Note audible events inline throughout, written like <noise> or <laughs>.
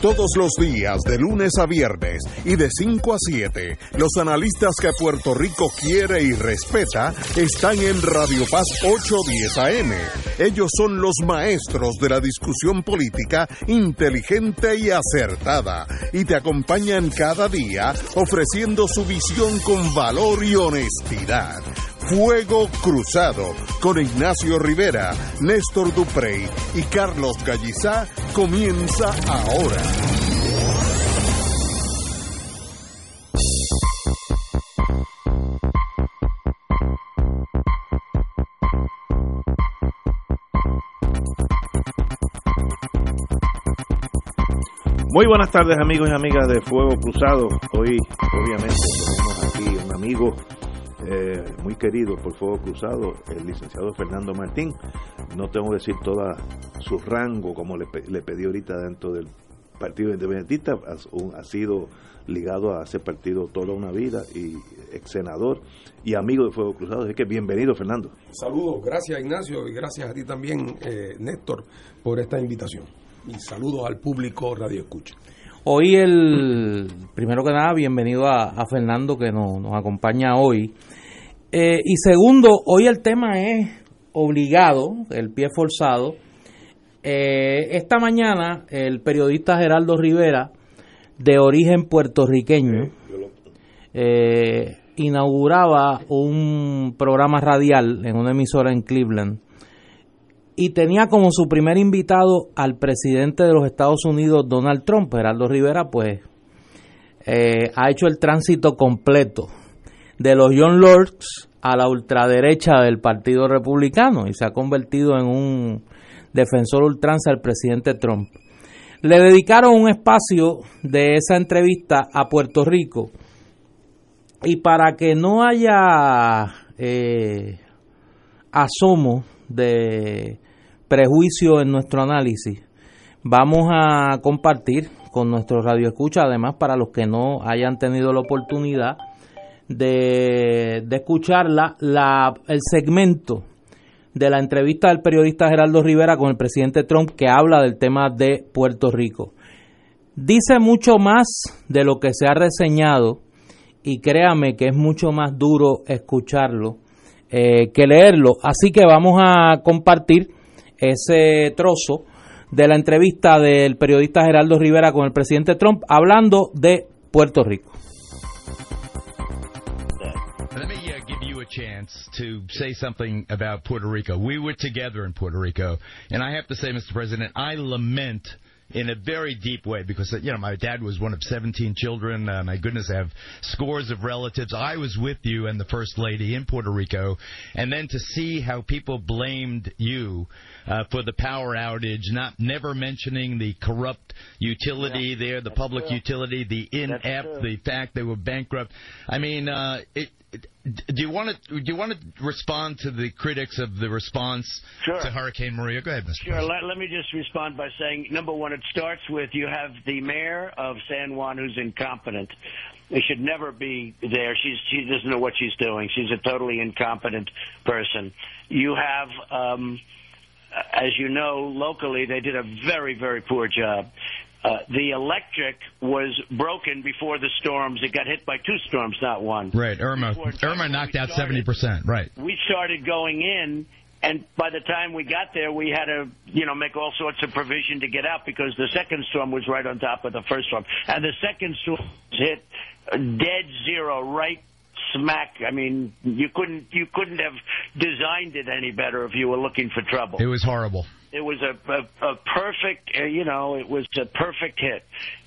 Todos los días, de lunes a viernes y de 5 a 7, los analistas que Puerto Rico quiere y respeta están en Radio Paz 810 AM. Ellos son los maestros de la discusión política inteligente y acertada y te acompañan cada día ofreciendo su visión con valor y honestidad. Fuego Cruzado con Ignacio Rivera, Néstor Duprey y Carlos Gallizá comienza ahora. Muy buenas tardes amigos y amigas de Fuego Cruzado. Hoy obviamente tenemos aquí un amigo eh, muy querido por Fuego Cruzado, el licenciado Fernando Martín. No tengo que decir todo su rango, como le, le pedí ahorita dentro del Partido Independentista, ha, ha, sido ligado a ese partido toda una vida y ex senador y amigo de Fuego Cruzado. Así que bienvenido, Fernando. Saludos, gracias Ignacio y gracias a ti también, eh, Néstor, por esta invitación. Y saludos al público Radio Escucha. Hoy el, primero que nada, bienvenido a, a Fernando que nos, nos acompaña hoy. Eh, y segundo, hoy el tema es obligado, el pie forzado. Eh, esta mañana el periodista Geraldo Rivera, de origen puertorriqueño, eh, inauguraba un programa radial en una emisora en Cleveland y tenía como su primer invitado al presidente de los Estados Unidos, Donald Trump. Geraldo Rivera, pues, eh, ha hecho el tránsito completo de los John Lords a la ultraderecha del Partido Republicano y se ha convertido en un defensor ultranza del presidente Trump. Le dedicaron un espacio de esa entrevista a Puerto Rico y para que no haya eh, asomo de prejuicio en nuestro análisis, vamos a compartir con nuestro radio escucha, además para los que no hayan tenido la oportunidad de, de escuchar la, la, el segmento de la entrevista del periodista Geraldo Rivera con el presidente Trump que habla del tema de Puerto Rico. Dice mucho más de lo que se ha reseñado y créame que es mucho más duro escucharlo eh, que leerlo. Así que vamos a compartir ese trozo de la entrevista del periodista Geraldo Rivera con el presidente Trump hablando de Puerto Rico. Chance to say something about Puerto Rico. We were together in Puerto Rico, and I have to say, Mr. President, I lament in a very deep way because you know my dad was one of 17 children. Uh, my goodness, I have scores of relatives. I was with you and the first lady in Puerto Rico, and then to see how people blamed you uh, for the power outage, not never mentioning the corrupt utility yeah, there, the public true. utility, the inept, the fact they were bankrupt. I mean, uh, it, do you want to do you want to respond to the critics of the response sure. to Hurricane Maria? Go ahead, Mr. Sure. Let, let, me just respond by saying, number one, it starts with you have the mayor of San Juan who's incompetent. They should never be there. She's she doesn't know what she's doing. She's a totally incompetent person. You have. Um, as you know, locally they did a very, very poor job. Uh, the electric was broken before the storms. It got hit by two storms, not one. Right, Irma. Irma knocked out seventy percent. Right. We started going in, and by the time we got there, we had to, you know, make all sorts of provision to get out because the second storm was right on top of the first storm, and the second storm hit dead zero right smack. I mean, you couldn't you couldn't have designed it any better if you were looking for trouble. It was horrible. It was a, a, a perfect, uh, you know, it was a perfect hit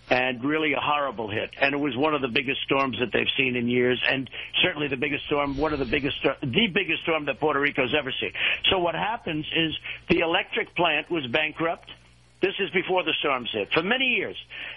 and really a horrible hit. And it was one of the biggest storms that they've seen in years, and certainly the biggest storm, one of the biggest, the biggest storm that Puerto Rico's ever seen. So what happens is the electric plant was bankrupt. This is before the storms hit. For many years,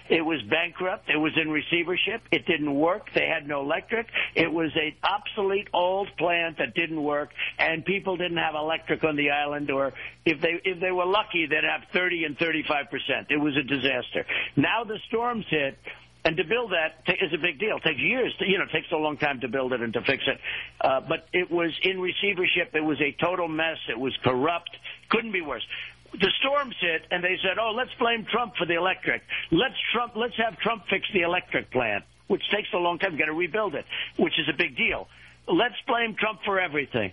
it was bankrupt. It was in receivership. It didn't work. They had no electric. It was an obsolete old plant that didn't work, and people didn't have electric on the island. Or if they if they were lucky, they'd have 30 and 35 percent. It was a disaster. Now the storms hit. And to build that is a big deal. It takes years. To, you know, it takes a long time to build it and to fix it. Uh, but it was in receivership. It was a total mess. It was corrupt. Couldn't be worse the storms hit, and they said, "Oh, let's blame Trump for the electric. Let's Trump. Let's have Trump fix the electric plant, which takes a long time. Got to rebuild it, which is a big deal. Let's blame Trump for everything."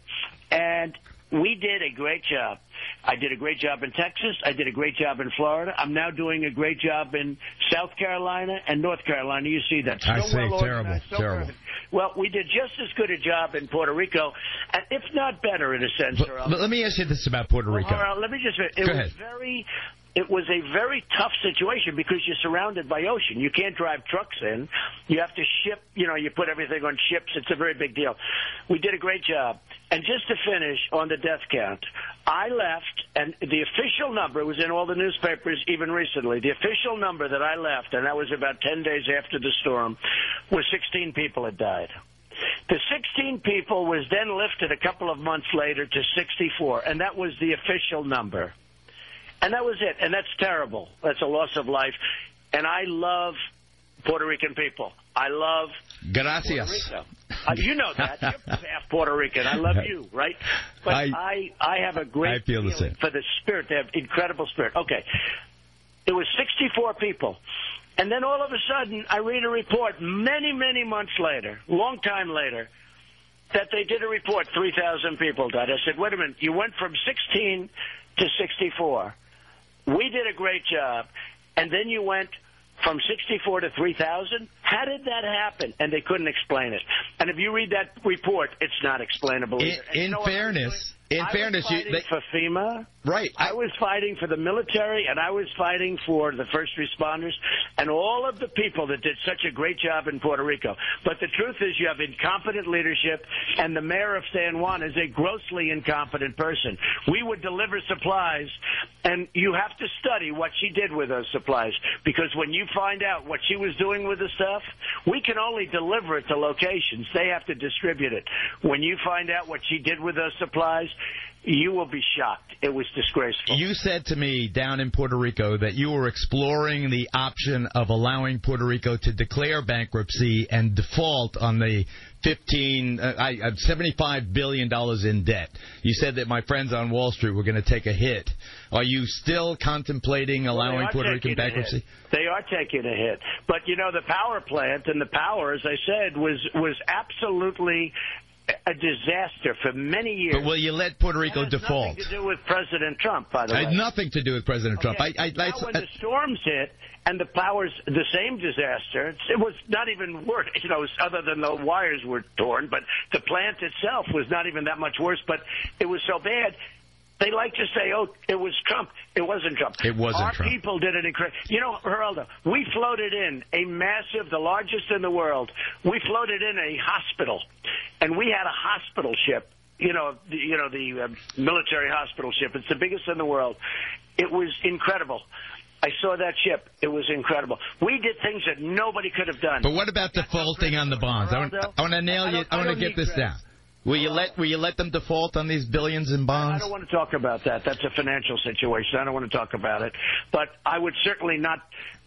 And we did a great job. I did a great job in Texas. I did a great job in Florida. I'm now doing a great job in South Carolina and North Carolina. You see that? I So see. well Terrible. so Terrible. perfect. Well, we did just as good a job in Puerto Rico, and if not better in a sense. But, but let me ask you this about Puerto Rico. Well, let me just. It Go was ahead. very. It was a very tough situation because you're surrounded by ocean. You can't drive trucks in. You have to ship. You know, you put everything on ships. It's a very big deal. We did a great job. And just to finish on the death count, I left, and the official number was in all the newspapers even recently. The official number that I left, and that was about 10 days after the storm, was 16 people had died. The 16 people was then lifted a couple of months later to 64, and that was the official number. And that was it. And that's terrible. That's a loss of life. And I love Puerto Rican people. I love Gracias. Puerto Rico. Uh, you know that. You're half Puerto Rican. I love you, right? But I- I, I, have a great I feel the same. for the spirit. They have incredible spirit. Okay. It was 64 people. And then all of a sudden, I read a report many, many months later, long time later, that they did a report 3,000 people died. I said, wait a minute, you went from 16 to 64. We did a great job. And then you went from 64 to 3,000? How did that happen? And they couldn't explain it. And if you read that report, it's not explainable. In, either. In know what I was fairness, in doing? fairness, I you, they, for FEMA. right. I was fighting for the military and I was fighting for the first responders and all of the people that did such a great job in Puerto Rico. But the truth is you have incompetent leadership and the mayor of San Juan is a grossly incompetent person. We would deliver supplies and you have to study what she did with those supplies because when you find out what she was doing with the stuff, we can only deliver it to locations. They have to distribute it. When you find out what she did with those supplies, you will be shocked. It was disgraceful. You said to me down in Puerto Rico that you were exploring the option of allowing Puerto Rico to declare bankruptcy and default on the 15, uh, I, uh, 75 billion dollars in debt. You said that my friends on Wall Street were going to take a hit. Are you still contemplating allowing are Puerto Rican bankruptcy? They are taking a hit, but you know the power plant and the power, as I said, was was absolutely a disaster for many years. But will you let Puerto Rico default? Nothing to do with President Trump, by the way. nothing to do with President Trump. Okay. I, I, I, now, when the storms hit and the powers, the same disaster, it's- it was not even worse, <laughs> you know, other than the wires were torn, but the plant itself was not even that much worse, but it was so bad. They like to say, "Oh, it was Trump." It wasn't Trump. It wasn't Our Trump. people did an incredible. You know, Geraldo, we floated in a massive, the largest in the world. We floated in a hospital, and we had a hospital ship. You know, the, you know the uh, military hospital ship. It's the biggest in the world. It was incredible. I saw that ship. It was incredible. We did things that nobody could have done. But what about the defaulting on the bonds? I want, I want to nail you. I I want to get this down. Will you let Will you let them default on these billions in bonds? I don't want to talk about that. That's a financial situation. I don't want to talk about it. But I would certainly not.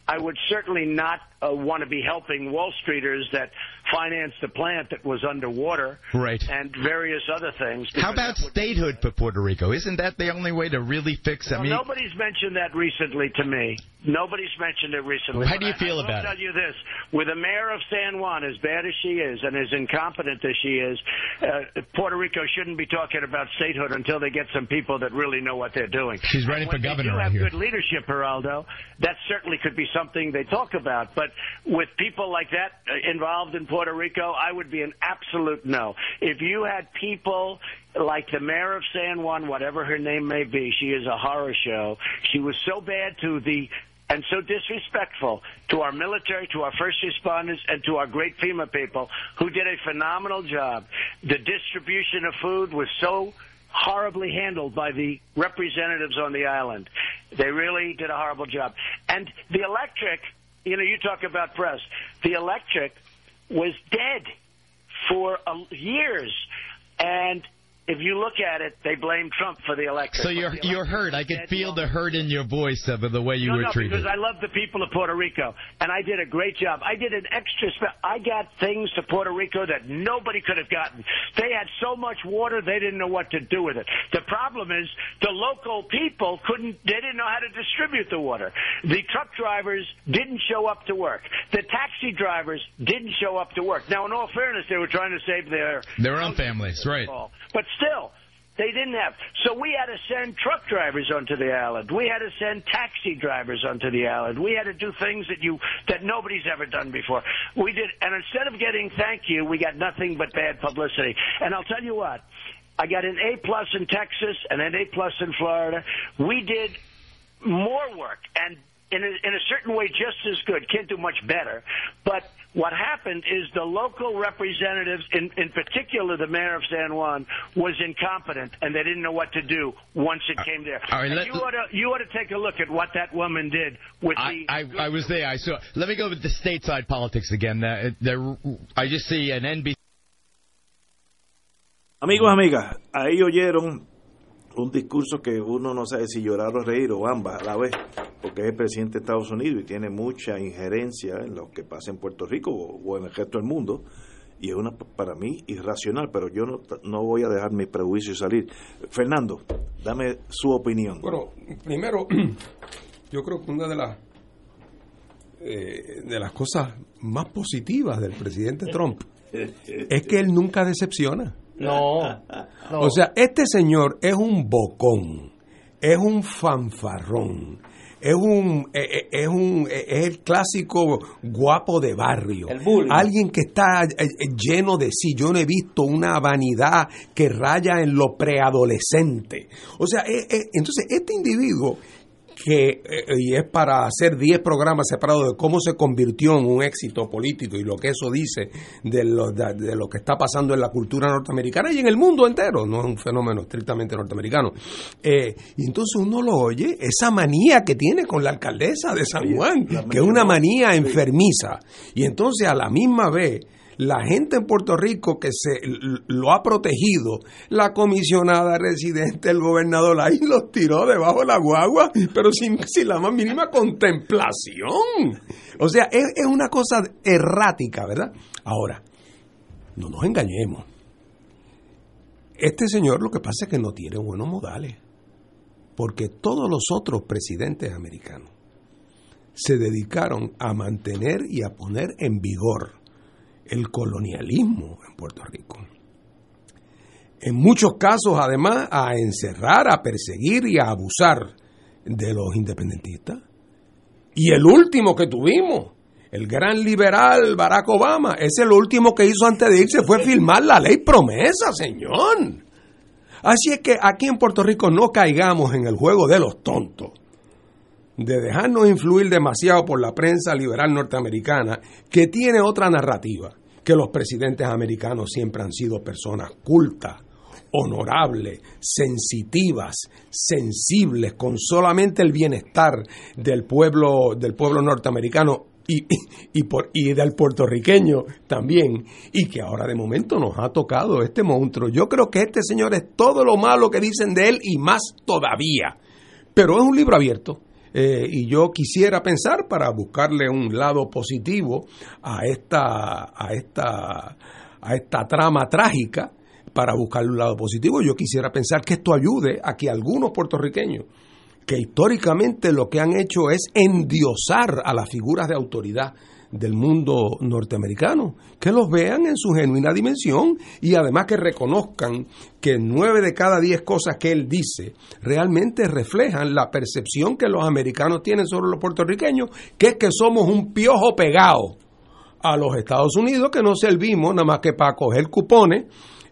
I would certainly not uh, want to be helping Wall Streeters that financed the plant that was underwater, Right. and various other things. How about statehood for Puerto Rico? Isn't that the only way to really fix? I Well, mean, nobody's mentioned that recently to me. Nobody's mentioned it recently. How do you feel I about it? tell you this: with the mayor of San Juan, as bad as she is and as incompetent as she is, uh, Puerto Rico shouldn't be talking about statehood until they get some people that really know what they're doing. She's running for they governor do right have here. good leadership, Geraldo. That certainly could be something they talk about. But with people like that uh, involved in Puerto Rico, I would be an absolute no. If you had people like the mayor of San Juan, whatever her name may be, she is a horror show. She was so bad to the and so disrespectful to our military, to our first responders, and to our great FEMA people who did a phenomenal job. The distribution of food was so horribly handled by the representatives on the island. They really did a horrible job. And the electric, you know, you talk about press, the electric was dead for uh, years. And if you look at it, they blame Trump for the election. So you're you're hurt. I could feel the hurt in your voice of the way you no, were no, treated. because I love the people of Puerto Rico, and I did a great job. I did an extra. Spe- I got things to Puerto Rico that nobody could have gotten. They had so much water, they didn't know what to do with it. The problem is the local people couldn't. They didn't know how to distribute the water. The truck drivers didn't show up to work. The taxi drivers didn't show up to work. Now, in all fairness, they were trying to save their Their own families, right? but still, they didn't have. So we had to send truck drivers onto the island. We had to send taxi drivers onto the island. We had to do things that you that nobody's ever done before. We did, and instead of getting thank you, we got nothing but bad publicity. And I'll tell you what, I got an A plus in Texas and an A plus in Florida. We did more work and in a, in a certain way just as good. Can't do much better. But what happened is the local representatives, in, in particular the mayor of San Juan, was incompetent and they didn't know what to do once it came there. all right, And let- you ought to you ought to take a look at what that woman did with I, the. I, I was there. I saw. Let me go with the stateside politics again. There, I just see an NBC. Amigos, amigas, ahí oyeron un discurso que uno no sabe si llorar o reír o ambas a la vez, porque es el presidente de Estados Unidos y tiene mucha injerencia en lo que pasa en Puerto Rico o, o en el resto del mundo, y es una para mí irracional, pero yo no, no voy a dejar mi prejuicio salir. Fernando, dame su opinión. Bueno, primero, <clears throat> yo creo que una de las eh, de las cosas más positivas del presidente Trump <laughs> es que él nunca decepciona. No, no. O sea, este señor es un bocón, es un fanfarrón, es un eh, eh, es un eh, es el clásico guapo de barrio, El alguien que está lleno de sí. Yo no he visto una vanidad que raya en lo preadolescente. O sea, entonces este individuo que eh, y es para hacer 10 programas separados de cómo se convirtió en un éxito político y lo que eso dice de lo, de, de lo que está pasando en la cultura norteamericana y en el mundo entero, no es un fenómeno estrictamente norteamericano. Eh, y entonces uno lo oye, esa manía que tiene con la alcaldesa de San Juan, que es una manía enfermiza. Y entonces a la misma vez la gente en Puerto Rico que se lo ha protegido, la comisionada residente, el gobernador, ahí los tiró debajo de la guagua, pero sin, la más mínima contemplación. O sea, es una cosa errática, ¿verdad? Ahora, no nos engañemos. Este señor lo que pasa es que no tiene buenos modales, porque todos los otros presidentes americanos se dedicaron a mantener y a poner en vigor el colonialismo en Puerto Rico. En muchos casos, además, a encerrar, a perseguir y a abusar de los independentistas. Y el último que tuvimos, el gran liberal Barack Obama, ese lo último que hizo antes de irse fue firmar la ley promesa, señor. Así es que aquí en Puerto Rico no caigamos en el juego de los tontos de dejarnos influir demasiado por la prensa liberal norteamericana, que tiene otra narrativa, que los presidentes americanos siempre han sido personas cultas, honorables, sensitivas, sensibles, con solamente el bienestar del pueblo, del pueblo norteamericano y, y, por, y del puertorriqueño también, y que ahora de momento nos ha tocado este monstruo. Yo creo que este señor es todo lo malo que dicen de él y más todavía. Pero es un libro abierto. Eh, y yo quisiera pensar para buscarle un lado positivo a esta, a esta, a esta trama trágica, para buscarle un lado positivo, yo quisiera pensar que esto ayude a que algunos puertorriqueños, que históricamente lo que han hecho es endiosar a las figuras de autoridad del mundo norteamericano, que los vean en su genuina dimensión y además que reconozcan que nueve de cada diez cosas que él dice realmente reflejan la percepción que los americanos tienen sobre los puertorriqueños, que es que somos un piojo pegado a los Estados Unidos, que no servimos nada más que para coger cupones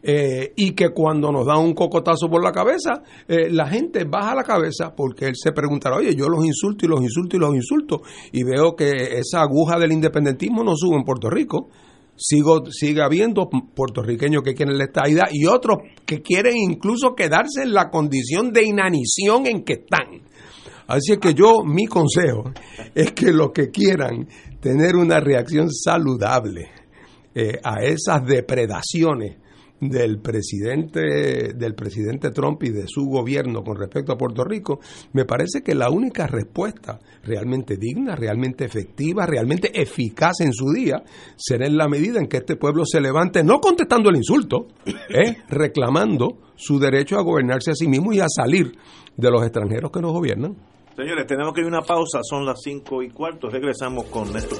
eh, y que cuando nos da un cocotazo por la cabeza, eh, la gente baja la cabeza porque él se preguntará, oye, yo los insulto y los insulto y los insulto y veo que esa aguja del independentismo no sube en Puerto Rico. Sigo, sigue habiendo puertorriqueños que quieren la estadidad y otros que quieren incluso quedarse en la condición de inanición en que están. Así es que yo, mi consejo es que los que quieran tener una reacción saludable eh, a esas depredaciones del presidente del presidente Trump y de su gobierno con respecto a Puerto Rico, me parece que la única respuesta realmente digna, realmente efectiva, realmente eficaz en su día será en la medida en que este pueblo se levante, no contestando el insulto, <coughs> ¿eh? reclamando su derecho a gobernarse a sí mismo y a salir de los extranjeros que nos gobiernan. Señores, tenemos que ir a una pausa, son las cinco y cuarto, regresamos con Néstor.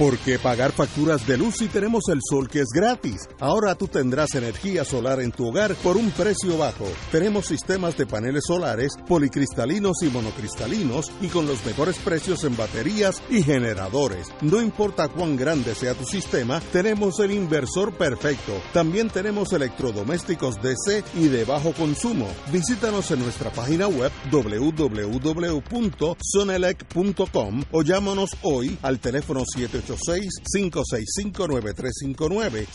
¿Por qué pagar facturas de luz si tenemos el sol que es gratis? Ahora tú tendrás energía solar en tu hogar por un precio bajo. Tenemos sistemas de paneles solares, policristalinos y monocristalinos y con los mejores precios en baterías y generadores. No importa cuán grande sea tu sistema, tenemos el inversor perfecto. También tenemos electrodomésticos DC y de bajo consumo. Visítanos en nuestra página web www.sonelec.com o llámanos hoy al teléfono 78 786-565-9359.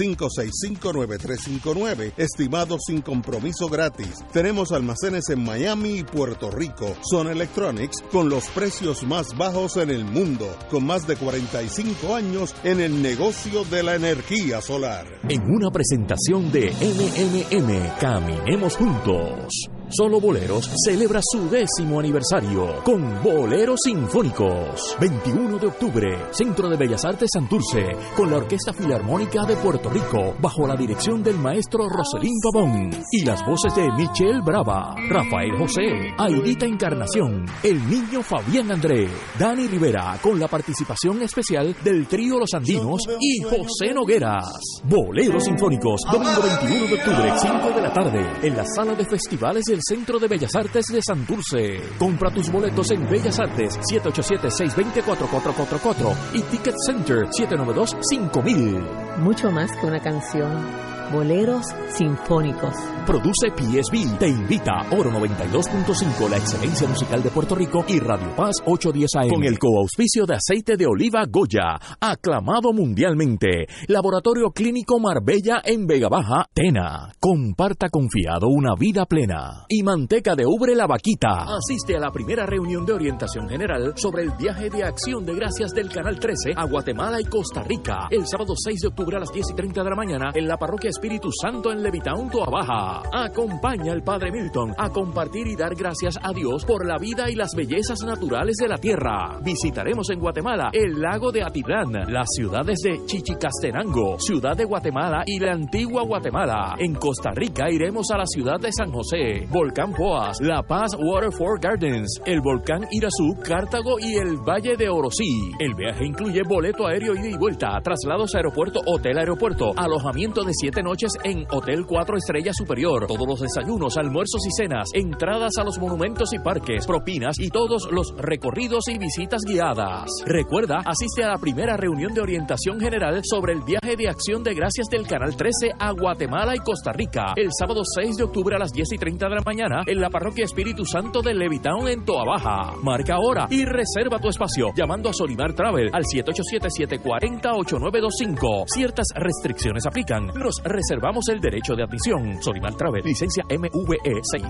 786-565-9359. Estimados sin compromiso gratis. Tenemos almacenes en Miami y Puerto Rico. Son Electronics con los precios más bajos en el mundo. Con más de 45 años en el negocio de la energía solar. En una presentación de MMM, Caminemos Juntos. Solo Boleros celebra su décimo aniversario con Boleros Sinfónicos. 21 de octubre, Centro de Bellas Artes Santurce, con la Orquesta Filarmónica de Puerto Rico, bajo la dirección del maestro Roselín Pavón y las voces de Michelle Brava, Rafael José, Aidita Encarnación, el niño Fabián André, Dani Rivera, con la participación especial del trío Los Andinos y José Nogueras. Boleros Sinfónicos, domingo 21 de octubre, 5 de la tarde, en la sala de festivales del Centro de Bellas Artes de Santurce. Compra tus boletos en Bellas Artes 787-620-4444 y Ticket Center 792-5000. Mucho más que una canción. Boleros Sinfónicos. Produce PSB. Te invita Oro 92.5, la excelencia musical de Puerto Rico y Radio Paz 810 AM. Con el coauspicio de aceite de oliva Goya, aclamado mundialmente. Laboratorio Clínico Marbella en Vega Baja, Tena. Comparta confiado una vida plena. Y manteca de ubre la vaquita. Asiste a la primera reunión de orientación general sobre el viaje de acción de gracias del Canal 13 a Guatemala y Costa Rica. El sábado 6 de octubre a las 10 y 30 de la mañana en la parroquia Espíritu Santo en Levitown, Baja. Acompaña al Padre Milton a compartir y dar gracias a Dios por la vida y las bellezas naturales de la tierra. Visitaremos en Guatemala el lago de Atitlán, las ciudades de Chichicastenango, Ciudad de Guatemala y la antigua Guatemala. En Costa Rica iremos a la ciudad de San José, Volcán Poas, La Paz Waterford Gardens, el volcán Irazú, Cartago y el Valle de Orosí. El viaje incluye boleto aéreo ida y vuelta, traslados aeropuerto, hotel aeropuerto, alojamiento de siete noches en Hotel 4 Estrellas Superior, todos los desayunos, almuerzos y cenas, entradas a los monumentos y parques, propinas y todos los recorridos y visitas guiadas. Recuerda, asiste a la primera reunión de orientación general sobre el viaje de acción de gracias del Canal 13 a Guatemala y Costa Rica, el sábado 6 de octubre a las 10 y 30 de la mañana en la parroquia Espíritu Santo de Levitown en Toa Baja. Marca ahora y reserva tu espacio llamando a Solimar Travel al 787-740-8925. Ciertas restricciones aplican. Nos reservamos el derecho de admisión. Solimar Travel, licencia MVE 6.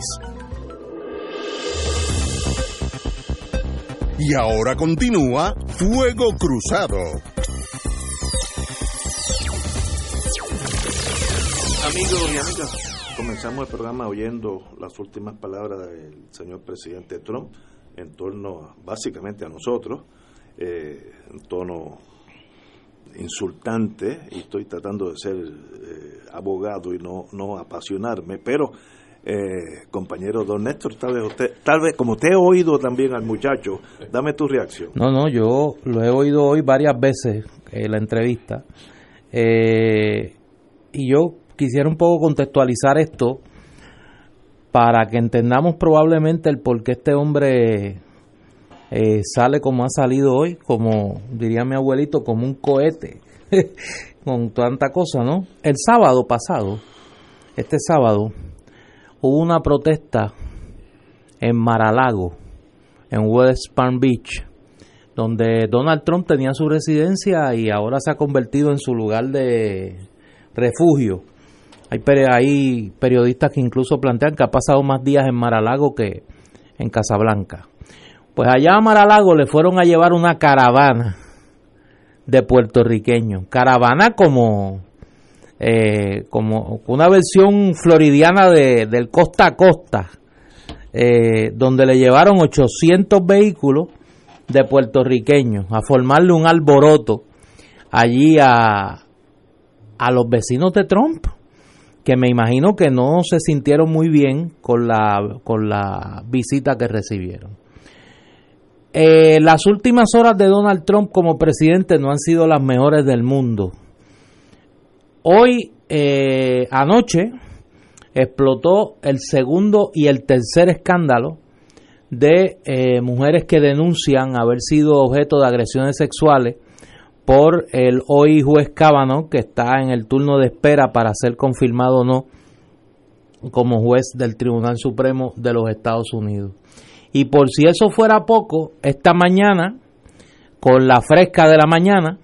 Y ahora continúa Fuego Cruzado. Amigos y amigas, comenzamos el programa oyendo las últimas palabras del señor presidente Trump en torno básicamente a nosotros, eh, en tono insultante, y estoy tratando de ser eh, abogado y no, no apasionarme, pero eh, compañero don Néstor, tal vez usted, tal vez como te he oído también al muchacho, dame tu reacción. No, no, yo lo he oído hoy varias veces en la entrevista. Eh, y yo quisiera un poco contextualizar esto para que entendamos probablemente el por qué este hombre eh, sale como ha salido hoy, como diría mi abuelito, como un cohete, <laughs> con tanta cosa, ¿no? El sábado pasado, este sábado, hubo una protesta en Maralago, en West Palm Beach, donde Donald Trump tenía su residencia y ahora se ha convertido en su lugar de refugio. Hay, hay periodistas que incluso plantean que ha pasado más días en Maralago que en Casablanca. Pues allá a Maralago le fueron a llevar una caravana de puertorriqueños. Caravana como, eh, como una versión floridiana de, del costa a costa, eh, donde le llevaron 800 vehículos de puertorriqueños a formarle un alboroto allí a, a los vecinos de Trump, que me imagino que no se sintieron muy bien con la, con la visita que recibieron. Eh, las últimas horas de Donald Trump como presidente no han sido las mejores del mundo. Hoy, eh, anoche, explotó el segundo y el tercer escándalo de eh, mujeres que denuncian haber sido objeto de agresiones sexuales por el hoy juez Cábano, que está en el turno de espera para ser confirmado o no como juez del Tribunal Supremo de los Estados Unidos. Y por si eso fuera poco, esta mañana, con la fresca de la mañana,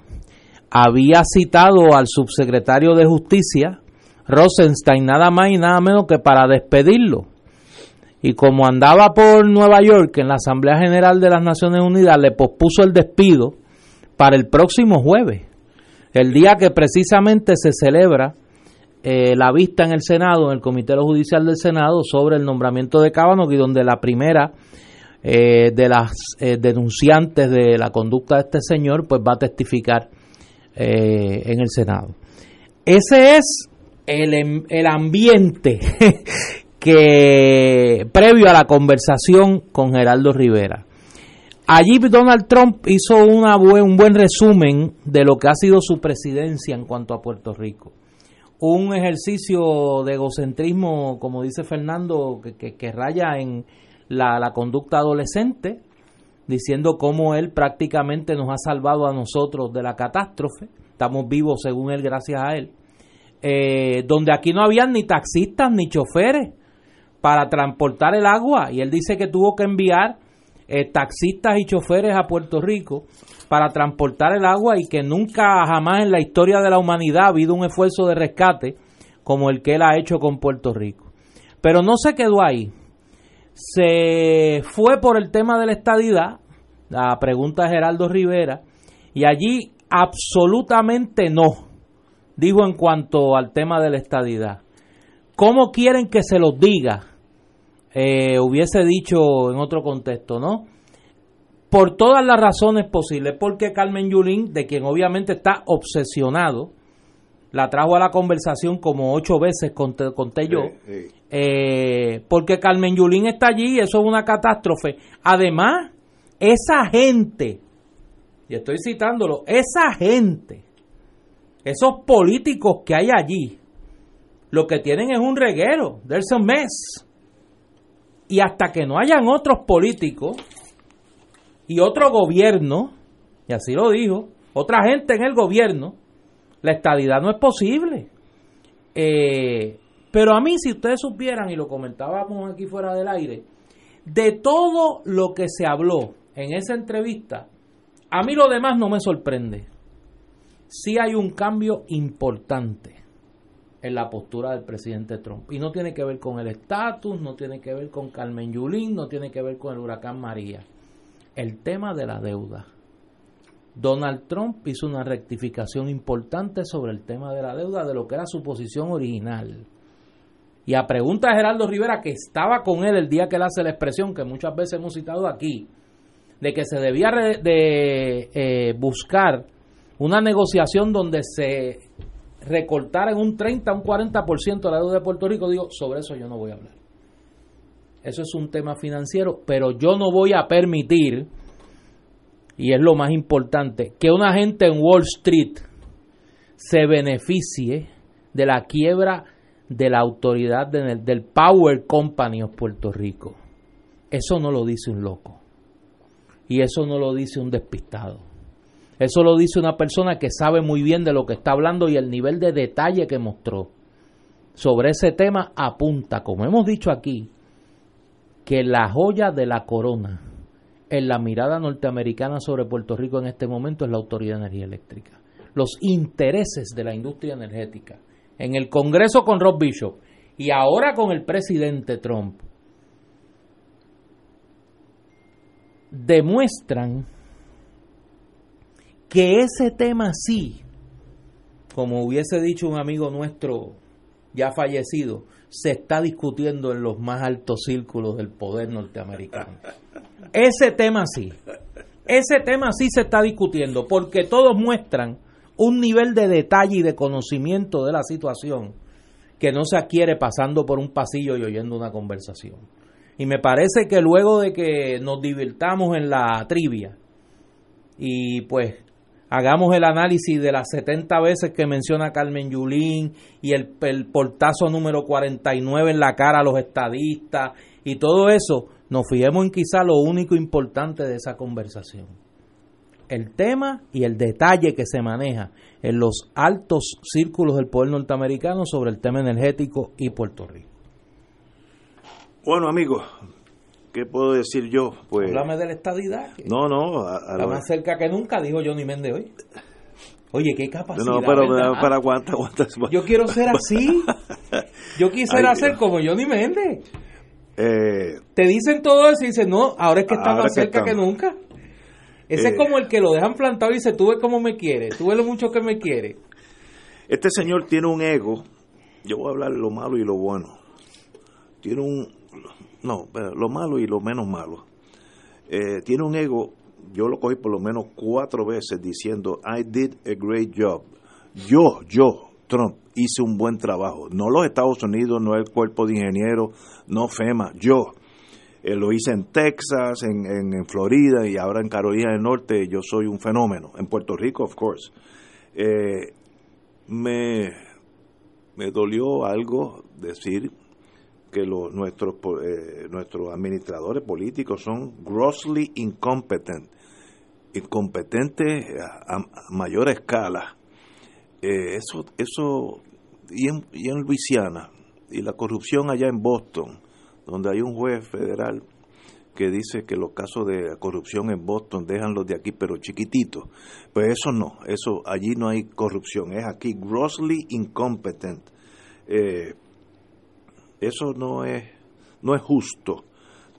había citado al subsecretario de Justicia, Rosenstein, nada más y nada menos que para despedirlo. Y como andaba por Nueva York en la Asamblea General de las Naciones Unidas, le pospuso el despido para el próximo jueves, el día que precisamente se celebra eh, la vista en el Senado, en el Comité Judicial del Senado, sobre el nombramiento de Cábano, y donde la primera eh, de las eh, denunciantes de la conducta de este señor, pues va a testificar en el Senado. Ese es el, em, el ambiente <laughs> que previo a la conversación con Geraldo Rivera. Allí Donald Trump hizo una un buen resumen de lo que ha sido su presidencia en cuanto a Puerto Rico. Un ejercicio de egocentrismo, como dice Fernando, que, raya en la, la, conducta adolescente, diciendo cómo él prácticamente nos ha salvado a nosotros de la catástrofe. Estamos vivos según él, gracias a él. Eh, donde aquí no habían ni taxistas ni choferes para transportar el agua y él dice que tuvo que enviar eh, taxistas y choferes a Puerto Rico para transportar el agua y que nunca jamás en la historia de la humanidad ha habido un esfuerzo de rescate como el que él ha hecho con Puerto Rico. Pero no se quedó ahí. Se fue por el tema de la estadidad, la pregunta de Geraldo Rivera, y allí absolutamente no, dijo en cuanto al tema de la estadidad. ¿Cómo quieren que se los diga? Eh, hubiese dicho en otro contexto, ¿no? Por todas las razones posibles, porque Carmen Yulín, de quien obviamente está obsesionado, la trajo a la conversación como ocho veces, conté, yo, eh, porque Carmen Yulín está allí, eso es una catástrofe. Además, esa gente, y estoy citándolo, esa gente, esos políticos que hay allí, lo que tienen es un reguero, there's a mess. Y hasta que no hayan otros políticos y otro gobierno, y así lo dijo, otra gente en el gobierno, la estadidad no es posible. Eh, pero a mí, si ustedes supieran, y lo comentábamos aquí fuera del aire, de todo lo que se habló en esa entrevista, a mí lo demás no me sorprende. Sí hay un cambio importante en la postura del presidente Trump. Y no tiene que ver con el estatus, no tiene que ver con Carmen Yulín, no tiene que ver con el huracán María. El tema de la deuda. Donald Trump hizo una rectificación importante sobre el tema de la deuda de lo que era su posición original. Y a pregunta de Geraldo Rivera, que estaba con él el día que él hace la expresión que muchas veces hemos citado aquí, de que se debía de eh, buscar una negociación donde se recortar en un 30, un 40% la deuda de Puerto Rico, digo, sobre eso yo no voy a hablar. Eso es un tema financiero, pero yo no voy a permitir, y es lo más importante, que una gente en Wall Street se beneficie de la quiebra de la autoridad del Power Company of Puerto Rico. Eso no lo dice un loco. Y eso no lo dice un despistado. Eso lo dice una persona que sabe muy bien de lo que está hablando y el nivel de detalle que mostró sobre ese tema apunta, como hemos dicho aquí, que la joya de la corona en la mirada norteamericana sobre Puerto Rico en este momento es la Autoridad de Energía Eléctrica. Los intereses de la industria energética. En el Congreso con Rob Bishop y ahora con el presidente Trump demuestran que ese tema sí, como hubiese dicho un amigo nuestro ya fallecido, se está discutiendo en los más altos círculos del poder norteamericano. <laughs> Ese tema sí, ese tema sí se está discutiendo porque todos muestran un nivel de detalle y de conocimiento de la situación que no se adquiere pasando por un pasillo y oyendo una conversación. Y me parece que luego de que nos divirtamos en la trivia y pues hagamos el análisis de las 70 veces que menciona Carmen Yulín y el, portazo número 49 en la cara a los estadistas y todo eso, nos fijemos en quizá lo único importante de esa conversación. El tema y el detalle que se maneja en los altos círculos del poder norteamericano sobre el tema energético y Puerto Rico. Bueno, amigos, ¿qué puedo decir yo? Pues, Háblame de la estadidad. no, no, a- más cerca que nunca, dijo Johnny Méndez hoy. Oye, qué capacidad. no, pero ¿verdad? para aguanta, aguanta. Yo quiero ser así. <laughs> Yo quisiera Ay, ser como Johnny Méndez. Eh, Te dicen todo eso y dicen, no, ahora es que está más cerca que nunca. Ese Eh. es como el que lo dejan plantado y dice, tú ves cómo me quiere, tú ves lo mucho que me quiere. Este señor tiene un ego. Yo voy a hablar de lo malo y lo bueno. Tiene un. No, pero lo malo y lo menos malo. Eh, tiene un ego. Yo lo cogí por lo menos cuatro veces diciendo: I did a great job. Yo, yo, Trump, hice un buen trabajo. No los Estados Unidos, no el cuerpo de ingenieros, no FEMA, yo. Eh, lo hice en Texas, en, en, Florida y ahora en Carolina del Norte. Yo soy un fenómeno. En Puerto Rico, of course. Eh, me, me dolió algo decir que los, nuestros, eh, nuestros administradores políticos son grossly incompetent, incompetentes a, a mayor escala. Eh, eso, eso y, en, y en Luisiana, y la corrupción allá en Boston, donde hay un juez federal que dice que los casos de corrupción en Boston dejan los de aquí pero chiquititos. Pues eso no, eso allí no hay corrupción, es aquí grossly incompetent. Eh, eso no es no es justo.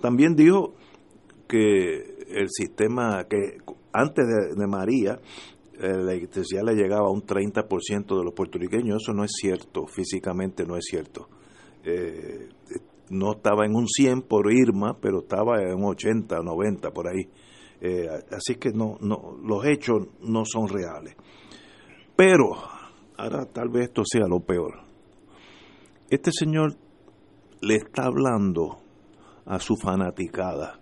También dijo que el sistema que antes de, María eh, la electricidad le llegaba a un 30% de los puertorriqueños, eso no es cierto, físicamente no es cierto. Eh, no estaba en un 100 por Irma, pero estaba en un 80 o 90 por ahí. Eh, así que no, no, los hechos no son reales. Pero, ahora tal vez esto sea lo peor. Este señor le está hablando a su fanaticada,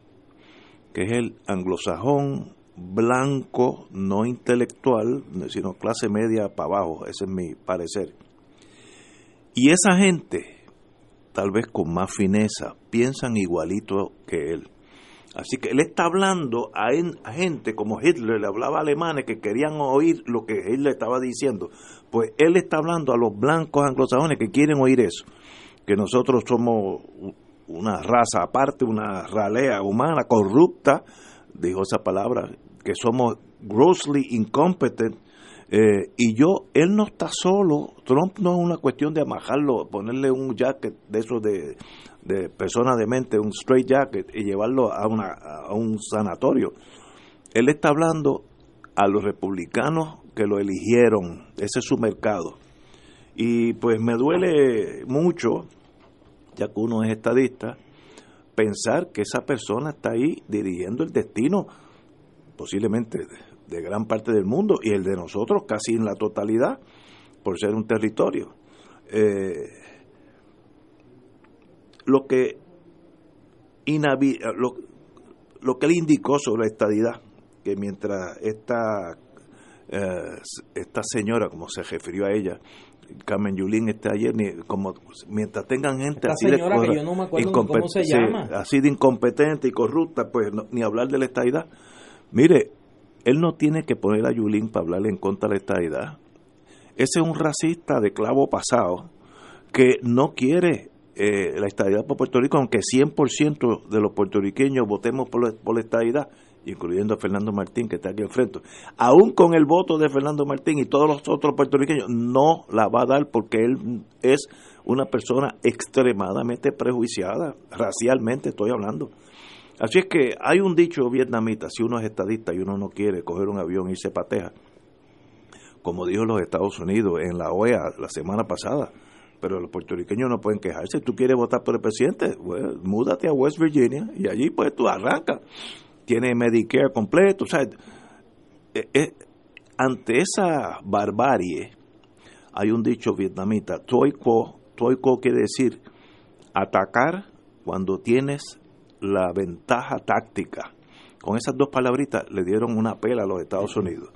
que es el anglosajón blanco, no intelectual, sino clase media para abajo, ese es mi parecer. Y esa gente, tal vez con más fineza, piensan igualito que él. Así que él está hablando a, en- a gente como Hitler le hablaba a alemanes que querían oír lo que Hitler estaba diciendo. Pues él está hablando a los blancos anglosajones que quieren oír eso. Que nosotros somos una raza aparte, una ralea humana corrupta, dijo esa palabra, que somos grossly incompetent. Eh, y yo, él no está solo. Trump no es una cuestión de amajarlo, ponerle un jacket de esos de, de persona de mente, un straight jacket, y llevarlo a, una, a un sanatorio. Él está hablando a los republicanos que lo eligieron. Ese es su mercado. Y pues me duele mucho, ya que uno es estadista, pensar que esa persona está ahí dirigiendo el destino posiblemente de, gran parte del mundo y el de nosotros casi en la totalidad por ser un territorio. Eh, lo que lo que él indicó sobre la estadidad, que mientras esta eh, esta señora, como se refirió a ella, Carmen Yulín está ayer, ni- como mientras tengan gente Esta así de señora que corra- yo no me acuerdo ni incompe- cómo se sí, llama. así de incompetente y corrupta, pues no- ni hablar de la estadidad. Mire, él no tiene que poner a Yulín para hablarle en contra de la estadidad. Ese es un racista de clavo pasado que no quiere eh, la estadidad por Puerto Rico, aunque 100% de los puertorriqueños votemos por por la estadidad, incluyendo a Fernando Martín, que está aquí enfrente. Aún con el voto de Fernando Martín y todos los otros puertorriqueños, no la va a dar porque él es una persona extremadamente prejuiciada, racialmente estoy hablando. Así es que hay un dicho vietnamita, si uno es estadista y uno no quiere coger un avión y se pateja, como dijo los Estados Unidos en la OEA la semana pasada, pero los puertorriqueños no pueden quejarse. Tú quieres votar por el presidente, múdate a West Virginia y allí pues tú arrancas. Tienes Medicare completo, o sea, eh, eh, ante esa barbarie hay un dicho vietnamita, toi quo, toi quo quiere decir atacar cuando tienes la ventaja táctica. Con esas dos palabritas le dieron una pela a los Estados Unidos.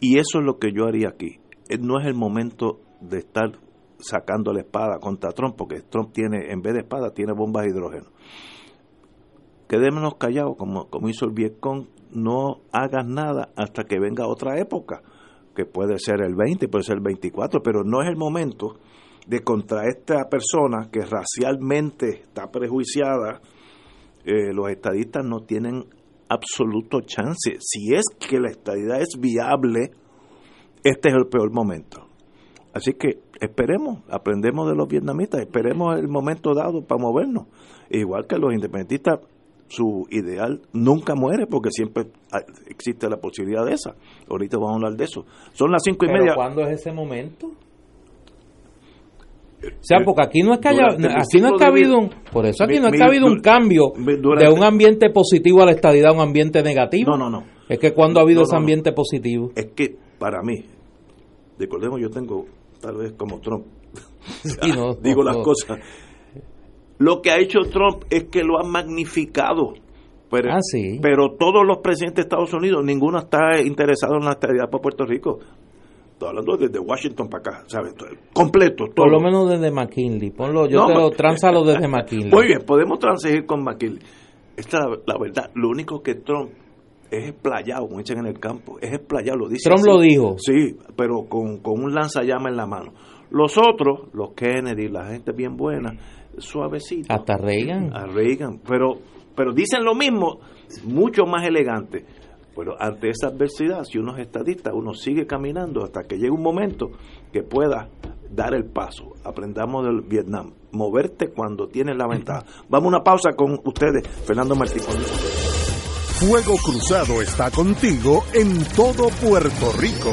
Y eso es lo que yo haría aquí. Eh, no es el momento de estar sacando la espada contra Trump, porque Trump tiene, en vez de espada, tiene bombas de hidrógeno. Quedémonos callados, como, hizo el Vietcong, no hagas nada hasta que venga otra época, que puede ser el 20, puede ser el 24, pero no es el momento de contra esta persona que racialmente está prejuiciada, eh, los estadistas no tienen absoluto chance. Si es que la estadidad es viable, este es el peor momento. Así que esperemos, aprendemos de los vietnamitas, esperemos el momento dado para movernos. Igual que los independentistas, su ideal nunca muere porque siempre existe la posibilidad de esa. Ahorita vamos a hablar de eso. Son las cinco y media. ¿Cuándo es ese momento? O sea, porque aquí no es que haya, aquí no es que ha habido un, por eso aquí no es que ha habido un cambio de un ambiente positivo a la estadidad a un ambiente negativo. No, no, no. Es que cuando ha habido ese ambiente positivo. Es que para mí, recordemos, yo tengo tal vez como Trump, <laughs> <laughs> digo las cosas. Lo que ha hecho Trump es que lo ha magnificado. Pero, ah, sí. pero todos los presidentes de Estados Unidos, ninguno está interesado en la estadidad para Puerto Rico. Estoy hablando desde Washington para acá, ¿sabes? Completo, todo. Por lo menos desde McKinley. Ponlo, yo te lo tránzalo desde <laughs> McKinley. Muy bien, podemos transigir con McKinley. Esta es la, verdad. Lo único que Trump es explayado, como dicen en el campo, es explayado, lo dice. Trump lo dijo. Sí, pero con, con un lanzallama en la mano. Los otros, los Kennedy, la gente bien buena, suavecito. Hasta Reagan. A Reagan, pero, pero dicen lo mismo, mucho más elegante. Pero ante esa adversidad, si uno es estadista, uno sigue caminando hasta que llegue un momento que pueda dar el paso. Aprendamos del Vietnam. Moverte cuando tienes la ventaja. Vamos a una pausa con ustedes, Fernando Martín. Fuego Cruzado está contigo en todo Puerto Rico.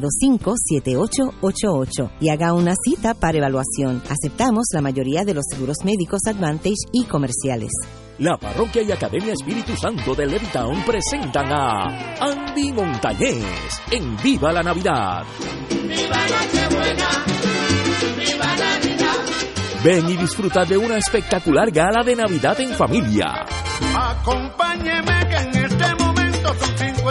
725-7888 y haga una cita para evaluación. Aceptamos la mayoría de los seguros médicos Advantage y comerciales. La Parroquia y Academia Espíritu Santo de Levitown presentan a Andy Montañez en Viva la Navidad. ¡Viva Nochebuena! ¡Viva Navidad! Ven y disfruta de una espectacular gala de Navidad en familia. Acompáñeme que en este momento son 55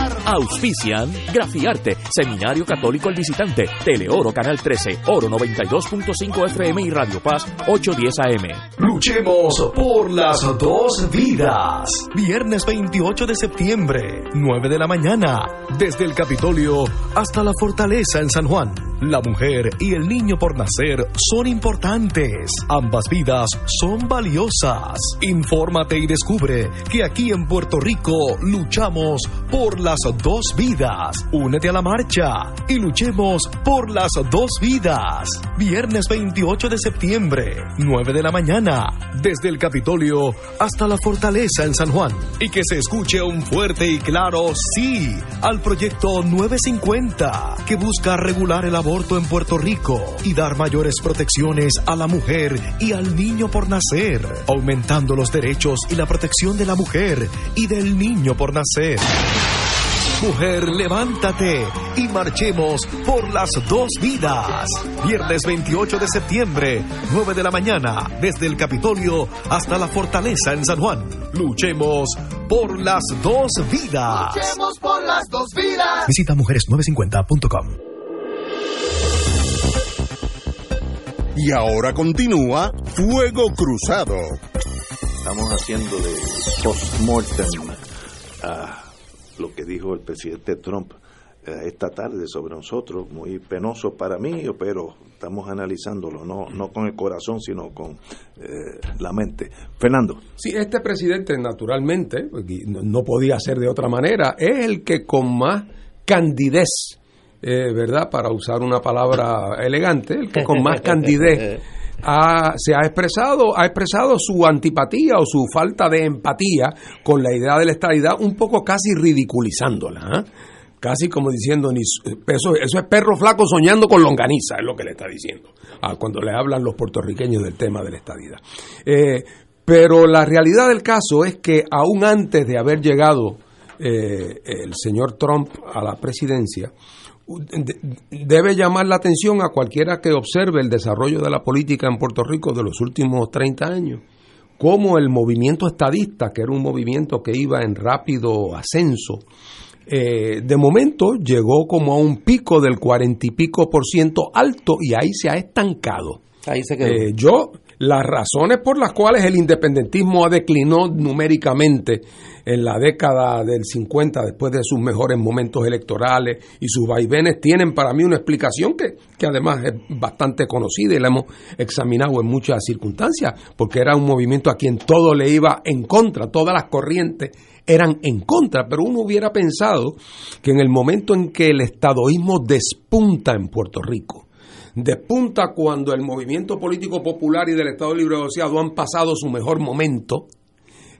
Auspician Grafiarte, Seminario Católico El Visitante, Teleoro Canal 13, Oro 92.5 FM y Radio Paz 810 AM. Luchemos por las dos vidas. Viernes 28 de septiembre, 9 de la mañana, desde el Capitolio hasta la Fortaleza en San Juan. La mujer y el niño por nacer son importantes. Ambas vidas son valiosas. Infórmate y descubre que aquí en Puerto Rico luchamos por las dos vidas. Únete a la marcha y luchemos por las dos vidas. Viernes 28 de septiembre, 9 de la mañana, desde el Capitolio hasta la Fortaleza en San Juan. Y que se escuche un fuerte y claro sí al proyecto 950 que busca regular el aborto en Puerto Rico y dar mayores protecciones a la mujer y al niño por nacer, aumentando los derechos y la protección de la mujer y del niño por nacer. Mujer, levántate y marchemos por las dos vidas. Viernes 28 de septiembre, 9 de la mañana, desde el Capitolio hasta la Fortaleza en San Juan. Luchemos por las dos vidas. Luchemos por las dos vidas. Visita mujeres950.com. Y ahora continúa Fuego Cruzado. Estamos haciendo de post-mortem a lo que dijo el presidente Trump eh, esta tarde sobre nosotros, muy penoso para mí, pero estamos analizándolo, no, no con el corazón, sino con eh, la mente. Fernando. Sí, este presidente, naturalmente, no podía ser de otra manera, es el que con más candidez, eh, ¿verdad? Para usar una palabra elegante, el que con más candidez <laughs> ha- se ha expresado, ha expresado su antipatía o su falta de empatía con la idea de la estadidad, un poco casi ridiculizándola. ¿ah? Casi como diciendo, eso, eso es perro flaco soñando con longaniza, es lo que le está diciendo, ah, cuando le hablan los puertorriqueños del tema de la estadidad. Eh, pero la realidad del caso es que aún antes de haber llegado eh, el señor Trump a la presidencia, de- debe llamar la atención a cualquiera que observe el desarrollo de la política en Puerto Rico de los últimos 30 años, como el movimiento estadista, que era un movimiento que iba en rápido ascenso, eh, de momento llegó como a un pico del cuarenta y pico por ciento alto y ahí se ha estancado. Ahí se quedó. Eh, yo, las razones por las cuales el independentismo ha declinado numéricamente en la década del 50, después de sus mejores momentos electorales y sus vaivenes, tienen para mí una explicación que, que además es bastante conocida y la hemos examinado en muchas circunstancias, porque era un movimiento a quien todo le iba en contra, todas las corrientes eran en contra, pero uno hubiera pensado que en el momento en que el estadoísmo despunta en Puerto Rico, despunta cuando el movimiento político popular y del Estado Libre Asociado han pasado su mejor momento,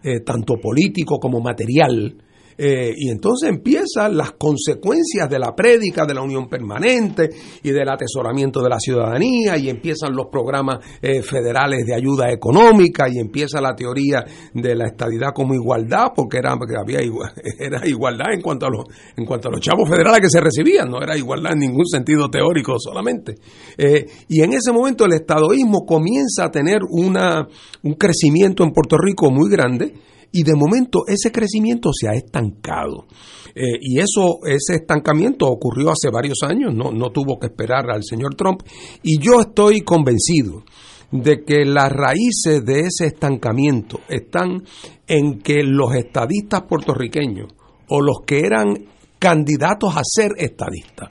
eh, tanto político como material, eh, y entonces empiezan las consecuencias de la prédica de la unión permanente y del atesoramiento de la ciudadanía, y empiezan los programas eh, federales de ayuda económica, y empieza la teoría de la estadidad como igualdad, porque era, porque había <laughs> era igualdad en cuanto, a los, en cuanto a los chavos federales que se recibían, no era igualdad en ningún sentido teórico solamente. Eh, y en ese momento el estadoísmo comienza a tener una, un crecimiento en Puerto Rico muy grande, y de momento ese crecimiento se ha estancado. Eh, y eso, ese estancamiento ocurrió hace varios años, no, no tuvo que esperar al señor Trump. Y yo estoy convencido de que las raíces de ese estancamiento están en que los estadistas puertorriqueños o los que eran candidatos a ser estadistas,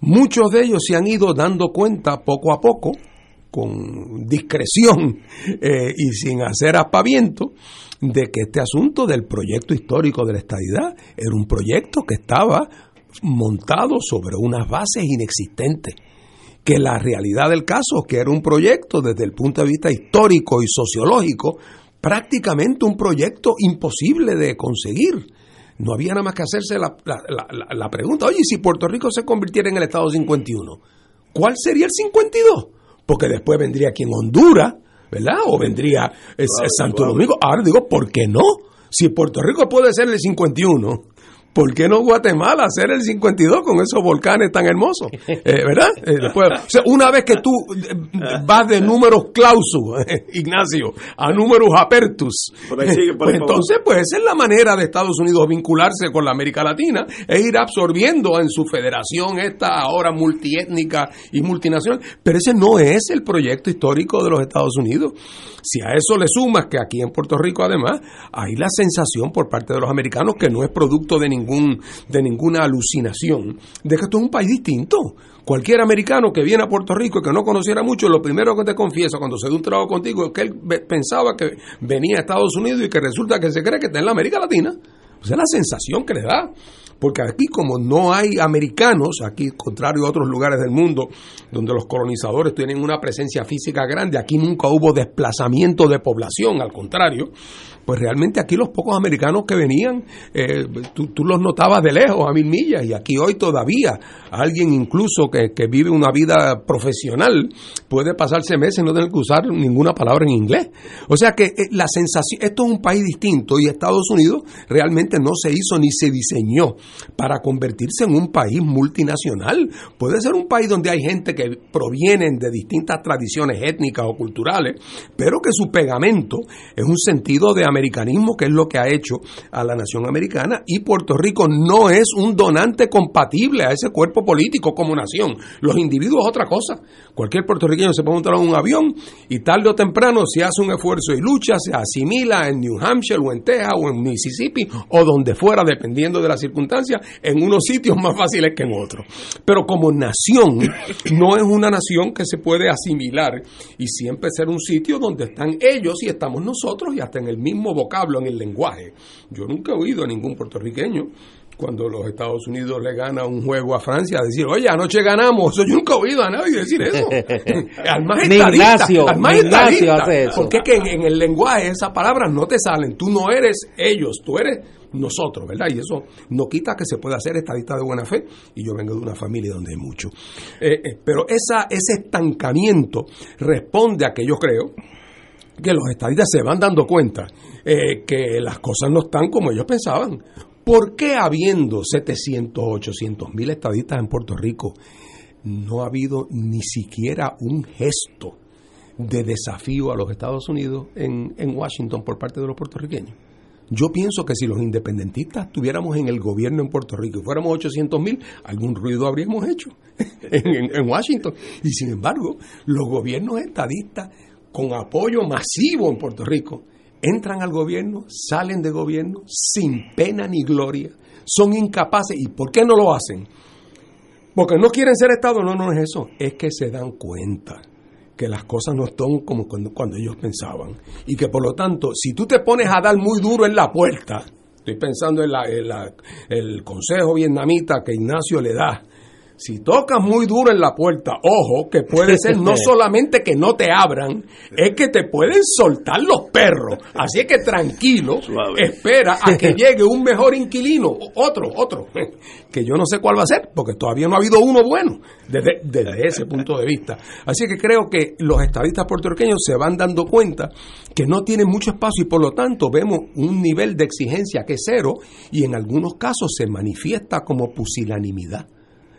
muchos de ellos se han ido dando cuenta poco a poco, con discreción <laughs> eh, y sin hacer aspaviento, de que este asunto del proyecto histórico de la estadidad era un proyecto que estaba montado sobre unas bases inexistentes que la realidad del caso es que era un proyecto desde el punto de vista histórico y sociológico, prácticamente un proyecto imposible de conseguir. No había nada más que hacerse la, la- la- pregunta, oye, si Puerto Rico se convirtiera en el Estado 51, ¿cuál sería el 52? Porque después vendría aquí en Honduras, ¿verdad? O vendría Santo Domingo. Ahora digo, ¿por qué no? Si Puerto Rico puede ser el 51, ¿por qué no Guatemala ser el 52 con esos volcanes tan hermosos? <laughs> Eh, ¿Verdad? Eh, después, o sea, una vez que tú eh, vas de números clausus, Ignacio, a números apertus, Por ahí sigue, por pues entonces pues esa es la manera de Estados Unidos vincularse con la América Latina, es ir absorbiendo en su federación esta ahora multiétnica y multinacional, pero ese no es el proyecto histórico de los Estados Unidos. Si a eso le sumas que aquí en Puerto Rico además hay la sensación por parte de los americanos que no es producto de ningún de ninguna alucinación de que esto es un país distinto. Cualquier americano que viene a Puerto Rico y que no conociera mucho, lo primero que te confiesa cuando se da un trabajo contigo es que él pensaba que venía a Estados Unidos y que resulta que se cree que está en la América Latina. Esa es la sensación que le da. Porque aquí como no hay americanos, aquí contrario a otros lugares del mundo donde los colonizadores tienen una presencia física grande, aquí nunca hubo desplazamiento de población, al contrario, pues realmente aquí los pocos americanos que venían, eh, tú, tú, los notabas de lejos, a mil millas, y aquí hoy todavía alguien incluso que, que, vive una vida profesional puede pasarse meses no tener que usar ninguna palabra en inglés. O sea que eh, la sensación, esto es un país distinto y Estados Unidos realmente no se hizo ni se diseñó para convertirse en un país multinacional. Puede ser un país donde hay gente que provienen de distintas tradiciones étnicas o culturales, pero que su pegamento es un sentido de americanismo, que es lo que ha hecho a la nación americana, y Puerto Rico no es un donante compatible a ese cuerpo político como nación. Los individuos es otra cosa. Cualquier puertorriqueño se puede montar en un avión y tarde o temprano, si hace un esfuerzo y lucha, se asimila en New Hampshire o en Texas o en Mississippi o donde fuera, dependiendo de las circunstancias, en unos sitios más fáciles que en otros. Pero como nación, no es una nación que se puede asimilar y siempre ser un sitio donde están ellos y estamos nosotros y hasta en el mismo vocablo, en el lenguaje. Yo nunca he oído a ningún puertorriqueño cuando los Estados Unidos le gana un juego a Francia, decir, oye, anoche ganamos. Yo nunca he oído a nadie decir eso. <laughs> al más estadista, al más porque es que en, en, el lenguaje esas palabras no te salen. Tú no eres ellos, tú eres nosotros, ¿verdad? Y eso no quita que se pueda hacer estadista de buena fe, y yo vengo de una familia donde hay mucho. Eh, eh, pero esa, ese estancamiento responde a que yo creo que los estadistas se van dando cuenta eh, que las cosas no están como ellos pensaban. ¿Por qué habiendo 700, 800 mil estadistas en Puerto Rico no ha habido ni siquiera un gesto de desafío a los Estados Unidos en, en Washington por parte de los puertorriqueños? Yo pienso que si los independentistas estuviéramos en el gobierno en Puerto Rico y fuéramos 800 mil, algún ruido habríamos hecho <laughs> en, en, Washington. Y sin embargo, los gobiernos estadistas con apoyo masivo en Puerto Rico entran al gobierno, salen de gobierno sin pena ni gloria, son incapaces. ¿Y por qué no lo hacen? Porque no quieren ser Estado, no, no es eso, es que se dan cuenta que las cosas no están como cuando, ellos pensaban. Y que por lo tanto, si tú te pones a dar muy duro en la puerta, estoy pensando en, en la, el consejo vietnamita que Ignacio le da, si tocas muy duro en la puerta, ojo, que puede ser no <laughs> solamente que no te abran, es que te pueden soltar los perros. Así es que tranquilo, espera a que <laughs> llegue un mejor inquilino, otro, otro, <laughs> que yo no sé cuál va a ser, porque todavía no ha habido uno bueno desde, desde ese punto de vista. Así que creo que los estadistas puertorriqueños se van dando cuenta que no tienen mucho espacio y por lo tanto vemos un nivel de exigencia que es cero y en algunos casos se manifiesta como pusilanimidad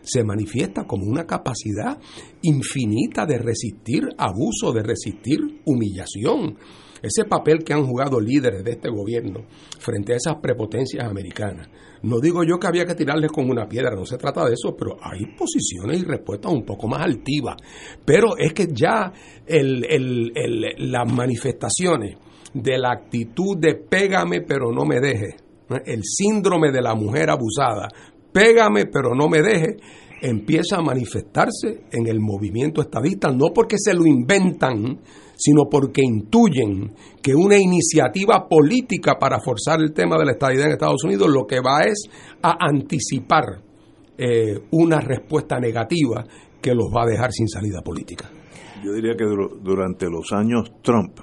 se manifiesta como una capacidad infinita de resistir abuso, de resistir humillación. Ese papel que han jugado líderes de este gobierno frente a esas prepotencias americanas. No digo yo que había que tirarles con una piedra, no se trata de eso, pero hay posiciones y respuestas un poco más altivas. Pero es que ya las manifestaciones de la actitud de pégame pero no me deje, el síndrome de la mujer abusada, pégame pero no me deje, empieza a manifestarse en el movimiento estadista, no porque se lo inventan, sino porque intuyen que una iniciativa política para forzar el tema de la estadidad en Estados Unidos lo que va es a anticipar eh, una respuesta negativa que los va a dejar sin salida política. Yo diría que durante los años Trump,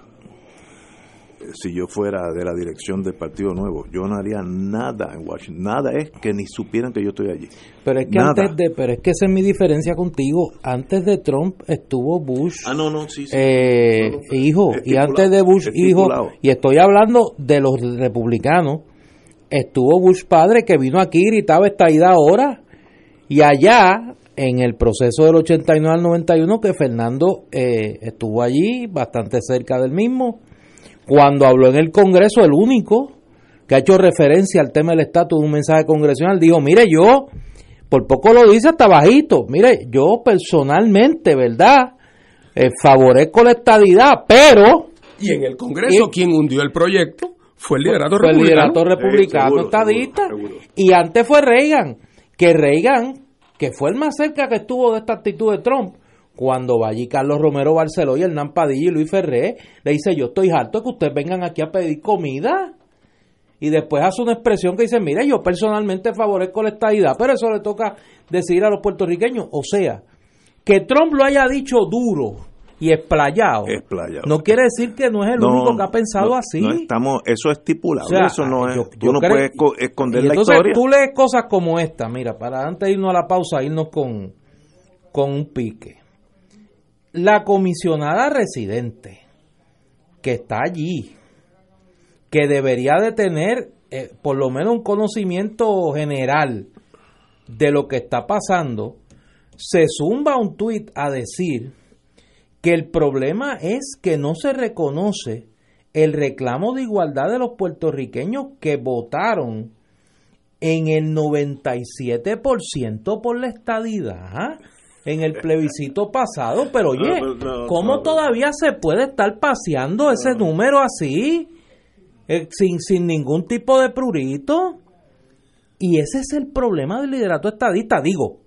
si yo fuera de la dirección del Partido Nuevo, yo no haría nada en Washington. Nada es que ni supieran que yo estoy allí. Pero es que antes de, pero es que esa es mi diferencia contigo. Antes de Trump estuvo Bush. Ah, no, no, sí, Eh, hijo, y antes de Bush hijo, y estoy hablando de los republicanos. Estuvo Bush padre que vino aquí y gritaba esta ida ahora. Y allá, en el proceso del 89 al 91, que Fernando eh, estuvo allí, bastante cerca del mismo cuando habló en el Congreso, el único que ha hecho referencia al tema del estatus de un mensaje congresional, dijo, mire, yo, por poco lo dice hasta bajito, mire, yo personalmente, ¿verdad? Eh, favorezco la estadidad, pero... Y en el Congreso, quien hundió el proyecto fue el liderato fue republicano. El liderato republicano Eh, seguro, estadista. seguro, seguro. Y antes fue Reagan, que Reagan, que fue el más cerca que estuvo de esta actitud de Trump, cuando va allí Carlos Romero Barceló y Hernán Padilla y Luis Ferré, le dice, yo estoy harto de que ustedes vengan aquí a pedir comida. y después hace una expresión que dice, mire, yo personalmente favorezco la estadidad, pero eso le toca decidir a los puertorriqueños. O sea, que Trump lo haya dicho duro y explayado, Explayado. no quiere decir que no es el No, único que ha pensado no, así. no estamos, eso es estipulado, O sea, eso no es, yo- tú no creo- puedes esco- esconder y la entonces historia. tú lees cosas como esta, mira, para antes de irnos a la pausa, irnos con, con un pique. La comisionada residente que está allí, que debería de tener eh, por lo menos un conocimiento general de lo que está pasando, se zumba un tuit a decir que el problema es que no se reconoce el reclamo de igualdad de los puertorriqueños que votaron en el 97% por la estadidad en el plebiscito pasado, pero oye, No, no, ¿cómo no. todavía se puede estar paseando ese número así? Eh, sin, sin ningún tipo de prurito. Y ese es el problema del liderato estadista. Digo,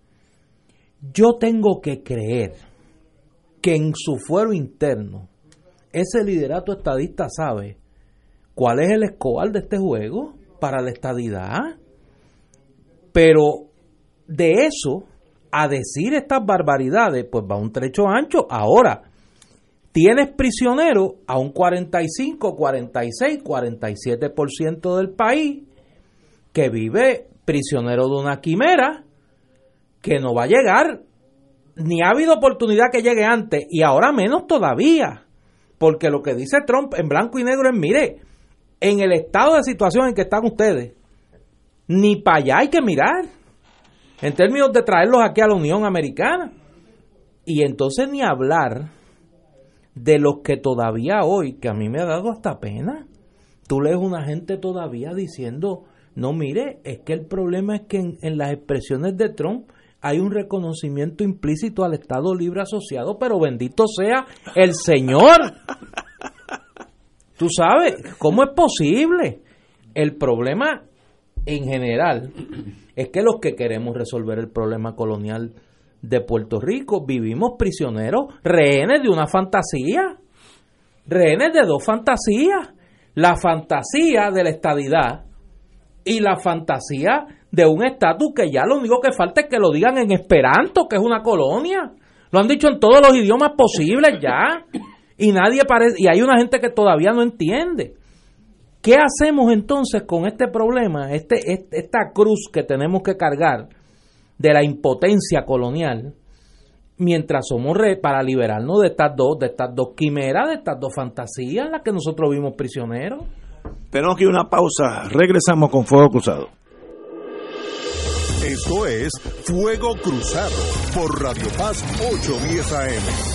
yo tengo que creer que en su fuero interno, ese liderato estadista sabe cuál es el escobar de este juego para la estadidad. Pero de eso a decir estas barbaridades, pues va un trecho ancho. Ahora, tienes prisionero a un 45, 46, 47% del país que vive prisionero de una quimera que no va a llegar, ni ha habido oportunidad que llegue antes, y ahora menos todavía, porque lo que dice Trump en blanco y negro es, mire, en el estado de situación en que están ustedes, ni para allá hay que mirar, en términos de traerlos aquí a la Unión Americana, y entonces ni hablar de los que todavía hoy, que a mí me ha dado hasta pena, tú lees una gente todavía diciendo, no mire, es que el problema es que en, en las expresiones de Trump hay un reconocimiento implícito al Estado Libre Asociado, pero bendito sea el Señor. Tú sabes, ¿cómo es posible? El problema en general es que los que queremos resolver el problema colonial de Puerto Rico vivimos prisioneros, rehenes de una fantasía, rehenes de dos fantasías, la fantasía de la estadidad y la fantasía de un estatus que ya lo único que falta es que lo digan en esperanto, que es una colonia. Lo han dicho en todos los idiomas posibles ya. Y nadie parece, y hay una gente que todavía no entiende. ¿Qué hacemos entonces con este problema, este, este- esta cruz que tenemos que cargar de la impotencia colonial, mientras somos re- para liberarnos de estas dos, de estas dos quimeras, de estas dos fantasías en las que nosotros vimos prisioneros? Tenemos que ir a una pausa, regresamos con Fuego Cruzado. Esto es Fuego Cruzado por Radio Paz 810 AM.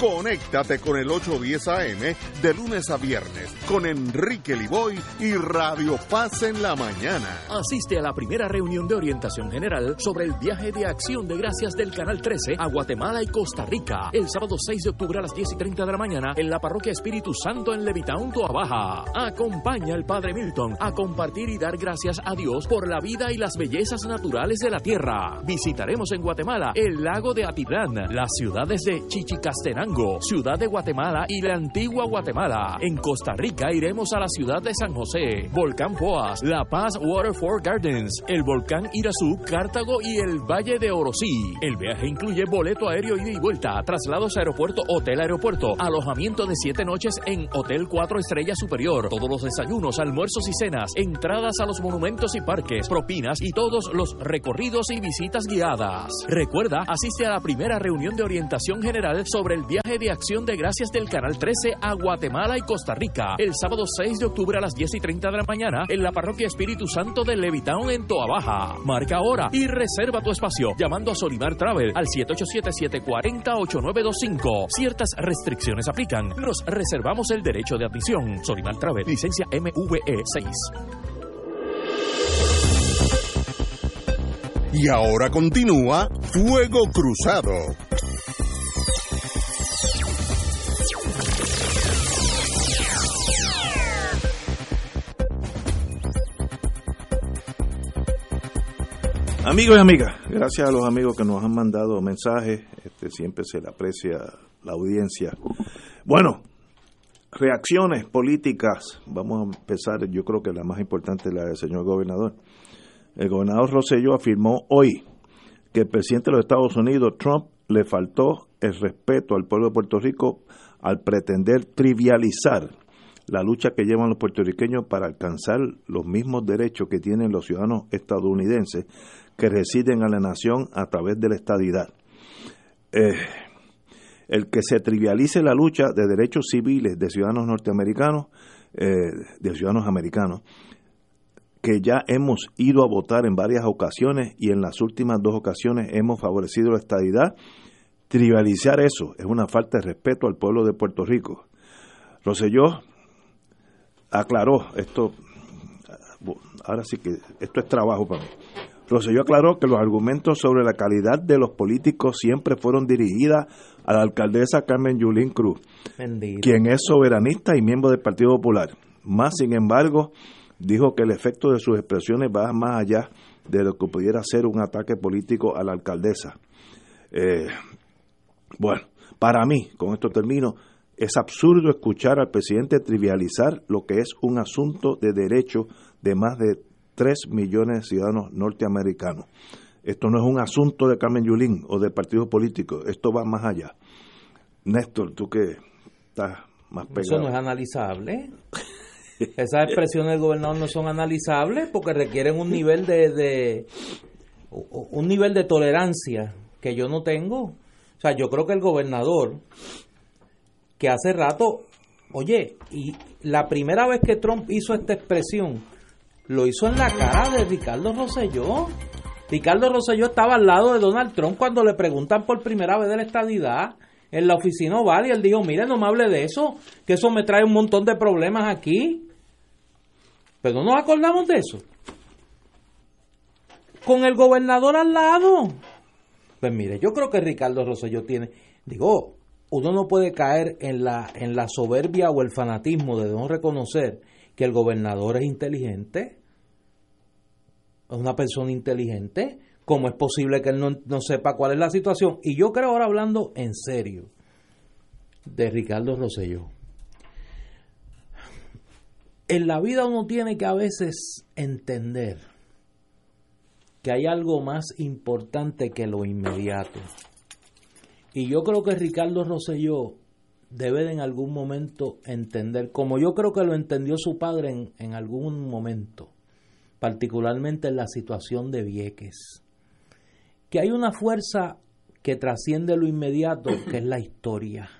Conéctate con el 810 AM de lunes a viernes con Enrique Liboy y Radio Paz en la mañana. Asiste a la primera reunión de orientación general sobre el viaje de acción de gracias del Canal 13 a Guatemala y Costa Rica el sábado 6 de octubre a las 10 y 30 de la mañana en la parroquia Espíritu Santo en Levitown, Baja. Acompaña al Padre Milton a compartir y dar gracias a Dios por la vida y las bellezas naturales de la tierra. Visitaremos en Guatemala el lago de Atitlán, las ciudades de Chichicastenango, Ciudad de Guatemala y la antigua Guatemala. En Costa Rica iremos a la ciudad de San José, Volcán Poas, La Paz Waterford Gardens, el volcán Irazú, Cartago y el Valle de Orosí. El viaje incluye boleto aéreo ida y vuelta, traslados a aeropuerto, hotel aeropuerto, alojamiento de siete noches en Hotel 4 Estrellas Superior, todos los desayunos, almuerzos y cenas, entradas a los monumentos y parques, propinas y todos los recorridos y visitas guiadas. Recuerda, asiste a la primera reunión de orientación general sobre el viaje de acción de gracias del Canal 13 a Guatemala y Costa Rica el sábado 6 de octubre a las 10 y 30 de la mañana en la parroquia Espíritu Santo de Levitown en Toa Baja. Marca ahora y reserva tu espacio llamando a Solimar Travel al 787-740-8925. Ciertas restricciones aplican. Nos reservamos el derecho de admisión. Solimar Travel, licencia MVE 6. Y ahora continúa Fuego Cruzado. Amigos y amigas, gracias a los amigos que nos han mandado mensajes, este, siempre se le aprecia la audiencia. Bueno, reacciones políticas, vamos a empezar, yo creo que la más importante es la del señor gobernador. El gobernador Rosselló afirmó hoy que el presidente de los Estados Unidos, Trump, le faltó el respeto al pueblo de Puerto Rico al pretender trivializar la lucha que llevan los puertorriqueños para alcanzar los mismos derechos que tienen los ciudadanos estadounidenses que residen en la nación a través de la estadidad. Eh, el que se trivialice la lucha de derechos civiles de ciudadanos norteamericanos, eh, de ciudadanos americanos, que ya hemos ido a votar en varias ocasiones y en las últimas dos ocasiones hemos favorecido la estadidad, trivializar eso es una falta de respeto al pueblo de Puerto Rico. Roselló aclaró esto, ahora sí que esto es trabajo para mí. Roselló aclaró que los argumentos sobre la calidad de los políticos siempre fueron dirigidas a la alcaldesa Carmen Yulín Cruz, quien es soberanista y miembro del Partido Popular. Más, sin embargo, dijo que el efecto de sus expresiones va más allá de lo que pudiera ser un ataque político a la alcaldesa. Eh, bueno, para mí, con esto termino, es absurdo escuchar al presidente trivializar lo que es un asunto de derecho de más de 3 millones de ciudadanos norteamericanos. Esto no es un asunto de Carmen Yulín o de partido político, esto va más allá. Néstor, tú que estás más pegado. Eso no es analizable. Esas expresiones del gobernador no son analizables porque requieren un nivel de, de un nivel de tolerancia que yo no tengo. O sea, yo creo que el gobernador que hace rato, oye, y la primera vez que Trump hizo esta expresión, lo hizo en la cara de Ricardo Rosselló. Ricardo Rosselló estaba al lado de Donald Trump cuando le preguntan por primera vez de la estadidad en la oficina oval y él dijo, mire, no me hable de eso, que eso me trae un montón de problemas aquí. Pero no nos acordamos de eso. Con el gobernador al lado. Pues mire, yo creo que Ricardo Rosselló tiene, digo, uno no puede caer en la, en la soberbia o el fanatismo de no reconocer que el gobernador es inteligente, es una persona inteligente, ¿cómo es posible que él no, no, sepa cuál es la situación? Y yo creo ahora hablando en serio de Ricardo Rosselló. En la vida uno tiene que a veces entender que hay algo más importante que lo inmediato. Y yo creo que Ricardo Rosselló debe de en algún momento entender, como yo creo que lo entendió su padre en, en algún momento, particularmente en la situación de Vieques, que hay una fuerza que trasciende lo inmediato, que es la historia,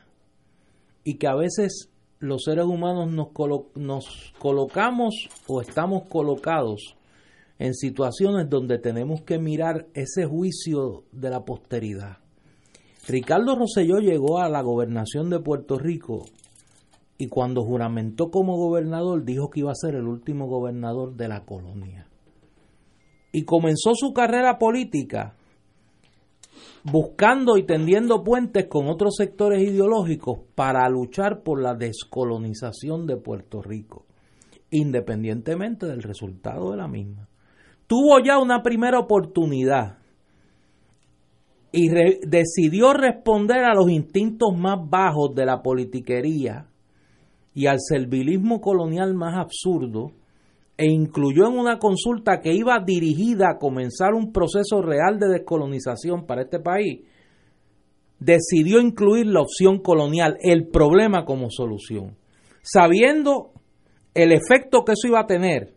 y que a veces los seres humanos nos, colo nos colocamos o estamos colocados en situaciones donde tenemos que mirar ese juicio de la posteridad. Ricardo Rosselló llegó a la gobernación de Puerto Rico y cuando juramentó como gobernador dijo que iba a ser el último gobernador de la colonia. Y comenzó su carrera política buscando y tendiendo puentes con otros sectores ideológicos para luchar por la descolonización de Puerto Rico, independientemente del resultado de la misma. Tuvo ya una primera oportunidad y decidió responder a los instintos más bajos de la politiquería y al servilismo colonial más absurdo e incluyó en una consulta que iba dirigida a comenzar un proceso real de descolonización para este país, decidió incluir la opción colonial, el problema como solución, sabiendo el efecto que eso iba a tener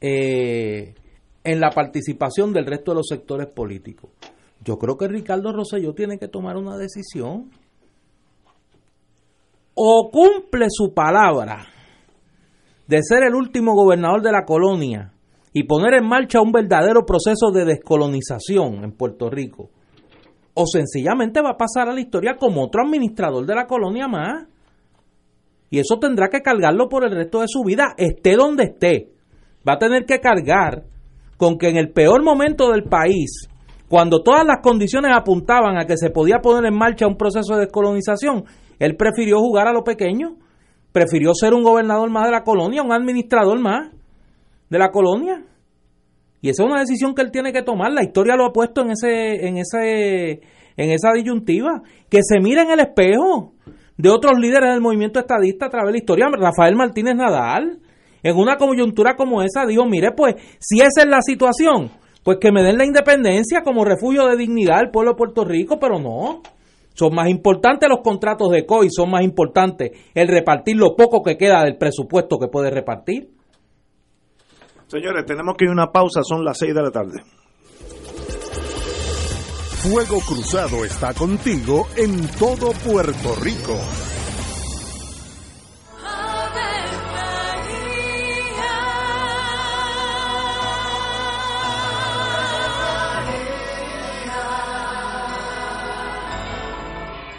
eh, en la participación del resto de los sectores políticos. Yo creo que Ricardo Rosselló tiene que tomar una decisión. O cumple su palabra de ser el último gobernador de la colonia y poner en marcha un verdadero proceso de descolonización en Puerto Rico, o sencillamente va a pasar a la historia como otro administrador de la colonia más. Y eso tendrá que cargarlo por el resto de su vida, esté donde esté. Va a tener que cargar con que en el peor momento del país, cuando todas las condiciones apuntaban a que se podía poner en marcha un proceso de descolonización, él prefirió jugar a lo pequeño prefirió ser un gobernador más de la colonia, un administrador más de la colonia. Y esa es una decisión que él tiene que tomar. La historia lo ha puesto en ese, en ese, en esa disyuntiva. Que se mire en el espejo de otros líderes del movimiento estadista a través de la historia. Rafael Martínez Nadal, en una coyuntura como esa, dijo, mire, pues, si esa es la situación, pues que me den la independencia como refugio de dignidad al pueblo de Puerto Rico, pero no. Son más importantes los contratos de COI, son más importantes el repartir lo poco que queda del presupuesto que puede repartir. Señores, tenemos que ir a una pausa, son las 6 de la tarde. Fuego Cruzado está contigo en todo Puerto Rico.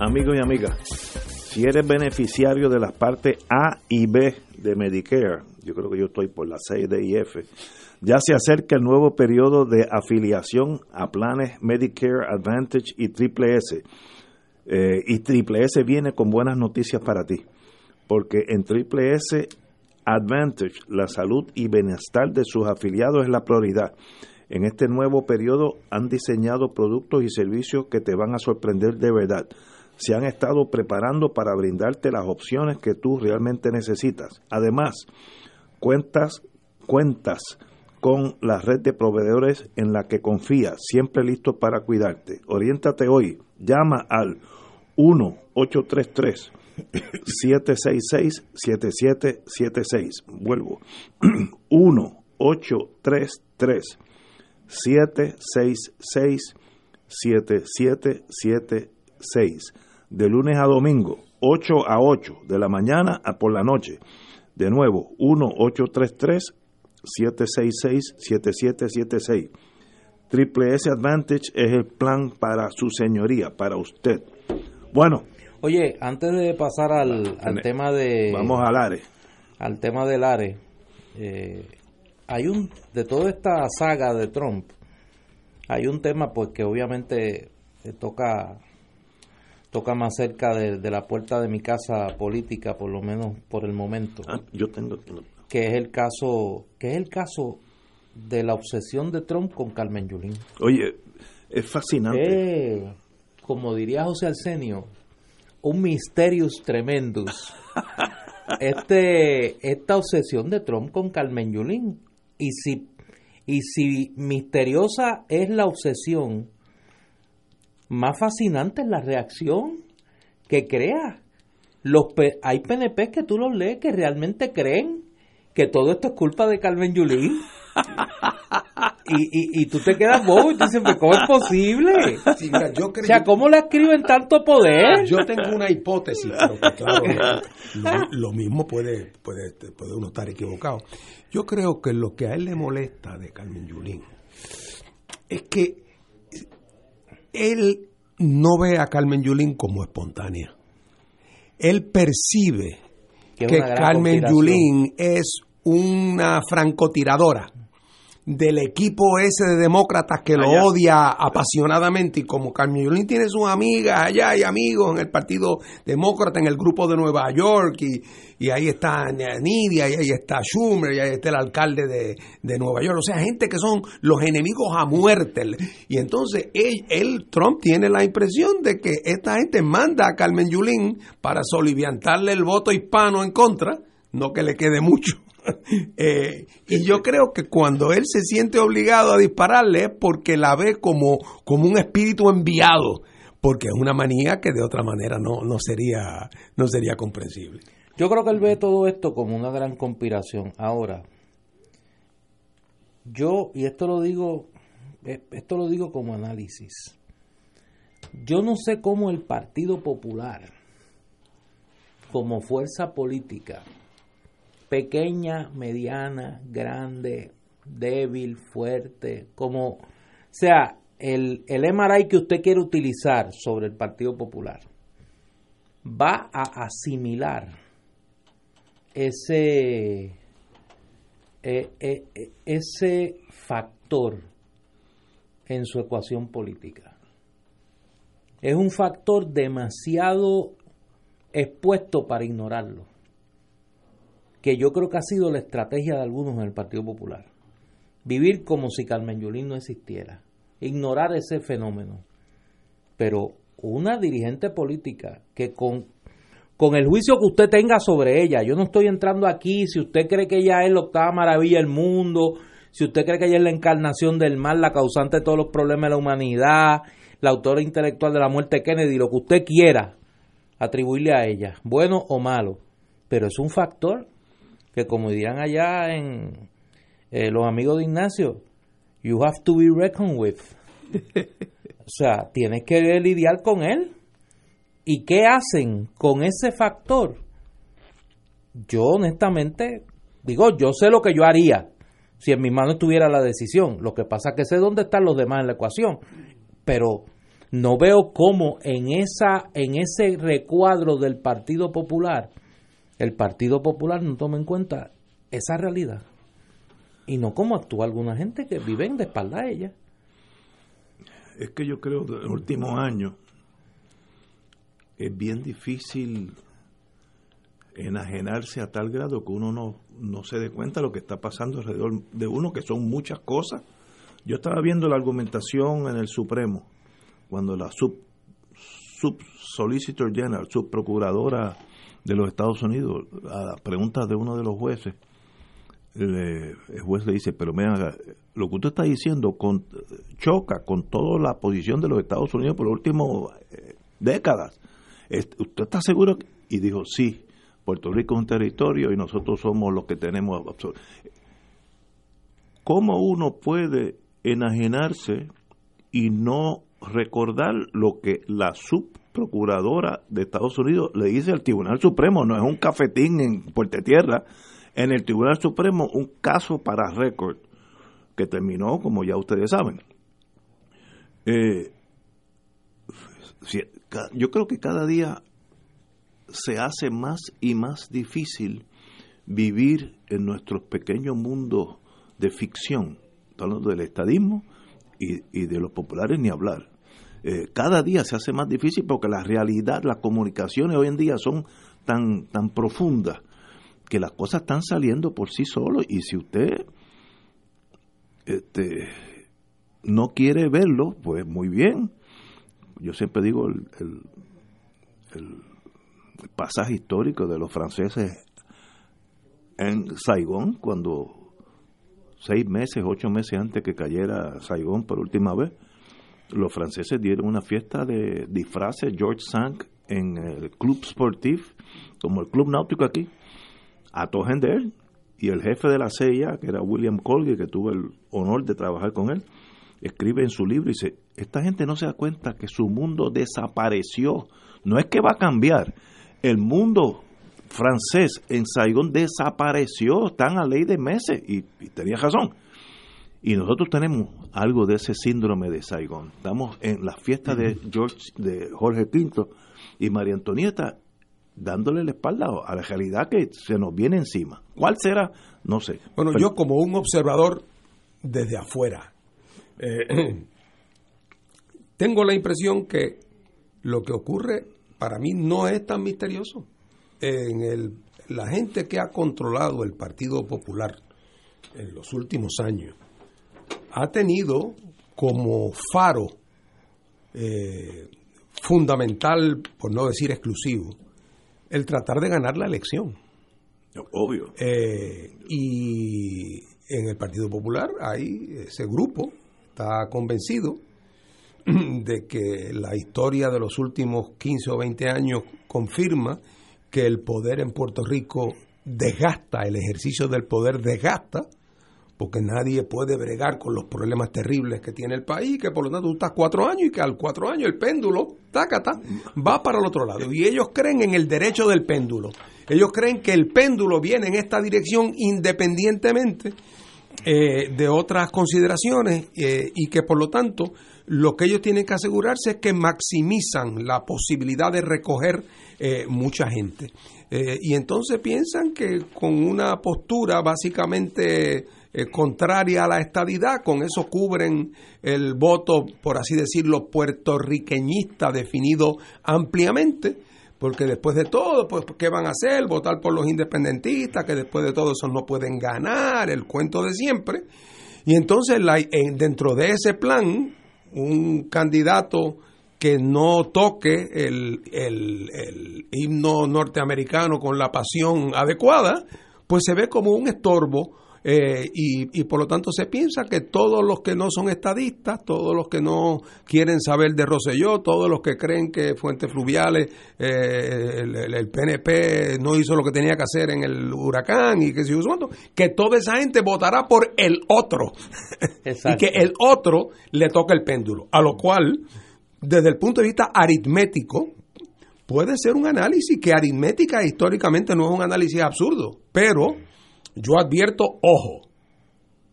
Amigos y amigas, si eres beneficiario de las partes A y B de Medicare, yo creo que yo estoy por la C, D y F, ya se acerca el nuevo periodo de afiliación a planes Medicare Advantage y Triple S. Eh, y Triple S viene con buenas noticias para ti, porque en Triple S Advantage la salud y bienestar de sus afiliados es la prioridad. En este nuevo periodo han diseñado productos y servicios que te van a sorprender de verdad. Se han estado preparando para brindarte las opciones que tú realmente necesitas. Además, cuentas, cuentas con la red de proveedores en la que confías, siempre listo para cuidarte. Oriéntate hoy. Llama al 1-833. 766-7776. Vuelvo. <clears throat> 1-833 766-7776. De lunes a domingo, 8 a 8 de la mañana a por la noche. De nuevo, 1-833-766-7776. Triple S Advantage es el plan para su señoría, para usted. Bueno. Oye, antes de pasar al, al tema de... Vamos al ARE. Al tema del ARE. Eh, hay un de toda esta saga de Trump hay un tema pues que obviamente toca toca más cerca de, la puerta de mi casa política por lo menos por el momento. Ah, yo tengo que es el caso que es el caso de la obsesión de Trump con Carmen Yulín. Oye es fascinante. Eh, como diría José Arsenio un misterius tremendus <laughs> este esta obsesión de Trump con Carmen Yulín y si, y si misteriosa es la obsesión, más fascinante es la reacción que crea. Los hay PNP que tú los lees que realmente creen que todo esto es culpa de Carmen Yulín. <laughs> y, y, tú te quedas bobo y te dices, ¿cómo es posible? o sea, ¿cómo le escriben tanto poder? Yo tengo una hipótesis, pero que claro, lo, mismo puede, puede, puede uno estar equivocado. Yo creo que lo que a él le molesta de Carmen Yulín es que él no ve a Carmen Yulín como espontánea. Él percibe que, que Carmen Yulín es una francotiradora del equipo ese de demócratas que lo odia apasionadamente y como Carmen Yulín tiene sus amigas allá y amigos en el Partido Demócrata, en el grupo de Nueva York y, y ahí está Nidia y ahí está Schumer y ahí está el alcalde de, de, Nueva York, o sea, gente que son los enemigos a muerte. Y entonces él, Trump tiene la impresión de que esta gente manda a Carmen Yulín para soliviantarle el voto hispano en contra, no que le quede mucho <laughs> Eh, y yo creo que cuando él se siente obligado a dispararle es porque la ve como, como un espíritu enviado, porque es una manía que de otra manera no, no, sería, no sería comprensible. Yo creo que él ve todo esto como una gran conspiración. Ahora, yo, y esto lo digo, eh, esto lo digo como análisis, yo no sé cómo el Partido Popular, como fuerza política, pequeña, mediana, grande, débil, fuerte, como sea el, el MRI que usted quiere utilizar sobre el Partido Popular va a asimilar ese, e, e, e, ese factor en su ecuación política. Es un factor demasiado expuesto para ignorarlo que yo creo que ha sido la estrategia de algunos en el Partido Popular. Vivir como si Carmen Yulín no existiera, ignorar ese fenómeno. Pero una dirigente política que con, con el juicio que usted tenga sobre ella, yo no estoy entrando aquí, si usted cree que ella es la octava maravilla del mundo, si usted cree que ella es la encarnación del mal, la causante de todos los problemas de la humanidad, la autora intelectual de la muerte de Kennedy, lo que usted quiera atribuirle a ella, bueno o malo, pero es un factor que como dirán allá en eh, los amigos de Ignacio, you have to be reckoned with. <laughs> o sea, tienes que lidiar con él. ¿Y qué hacen con ese factor? Yo honestamente digo, yo sé lo que yo haría si en mi mano estuviera la decisión. Lo que pasa es que sé dónde están los demás en la ecuación. Pero no veo cómo en esa en ese recuadro del Partido Popular el Partido Popular no toma en cuenta esa realidad y no cómo actúa alguna gente que vive de espalda a ella. Es que yo creo que en los últimos años es bien difícil enajenarse a tal grado que uno no, no se dé cuenta de lo que está pasando alrededor de uno, que son muchas cosas. Yo estaba viendo la argumentación en el Supremo, cuando la sub, sub Solicitor General, subprocuradora de los Estados Unidos, a la pregunta de uno de los jueces, el, juez le dice, pero mira, lo que usted está diciendo con, choca con toda la posición de los Estados Unidos por las últimas eh, décadas. ¿Usted está seguro? Y dijo, sí, Puerto Rico es un territorio y nosotros somos los que tenemos... ¿Cómo uno puede enajenarse y no recordar lo que la subprocuradora de Estados Unidos le dice al Tribunal Supremo? No es un cafetín en Puerto Tierra. En el Tribunal Supremo, un caso para récord que terminó, como ya ustedes saben. Eh, yo creo que cada día se hace más y más difícil vivir en nuestros pequeños mundos de ficción, hablando del estadismo y, de los populares ni hablar. Eh, cada día se hace más difícil porque la realidad, las comunicaciones hoy en día son tan, tan profundas que las cosas están saliendo por sí solos y si usted este, no quiere verlo, pues muy bien. Yo siempre digo el, el pasaje histórico de los franceses en Saigón, cuando seis meses, ocho meses antes que cayera Saigón por última vez, los franceses dieron una fiesta de disfraces George Sank en el Club Sportif, como el Club Náutico aquí, a de él, y el jefe de la CIA, que era William Colgate, que tuve el honor de trabajar con él, escribe en su libro y dice, esta gente no se da cuenta que su mundo desapareció, no es que va a cambiar, el mundo francés en Saigón desapareció, están a ley de meses, y, tenía razón. Y nosotros tenemos algo de ese síndrome de Saigón. Estamos en la fiesta de George, de Jorge Pinto y María Antonieta dándole la espalda a la realidad que se nos viene encima. ¿Cuál será? No sé. Bueno, yo como un observador desde afuera, eh, <clears throat> tengo la impresión que lo que ocurre para mí no es tan misterioso. En el, la gente que ha controlado el Partido Popular en los últimos años ha tenido como faro eh, fundamental, por no decir exclusivo, el tratar de ganar la elección. Obvio. Eh, y en el Partido Popular hay ese grupo, está convencido de que la historia de los últimos 15 o 20 años confirma que el poder en Puerto Rico desgasta, el ejercicio del poder desgasta, porque nadie puede bregar con los problemas terribles que tiene el país, que por lo tanto tú estás cuatro años y que al cuatro años el péndulo, tácata, va para el otro lado. Y ellos creen en el derecho del péndulo. Ellos creen que el péndulo viene en esta dirección independientemente eh, de otras consideraciones eh, y que por lo tanto lo que ellos tienen que asegurarse es que maximizan la posibilidad de recoger eh, mucha gente. Y entonces piensan que con una postura básicamente eh, contraria a la estadidad, con eso cubren el voto, por así decirlo, puertorriqueñista definido ampliamente, porque después de todo, pues, ¿qué van a hacer? Votar por los independentistas, que después de todo eso no pueden ganar, el cuento de siempre. Y entonces la, dentro de ese plan, un candidato que no toque el, el, himno norteamericano con la pasión adecuada, pues se ve como un estorbo eh, y, y, por lo tanto se piensa que todos los que no son estadistas, todos los que no quieren saber de Roselló, todos los que creen que Fuentes Fluviales, eh, el, PNP no hizo lo que tenía que hacer en el huracán y que si que toda esa gente votará por el otro. <laughs> Y que el otro le toca el péndulo, a lo cual desde el punto de vista aritmético puede ser un análisis que aritmética históricamente no es un análisis absurdo, pero yo advierto, ojo,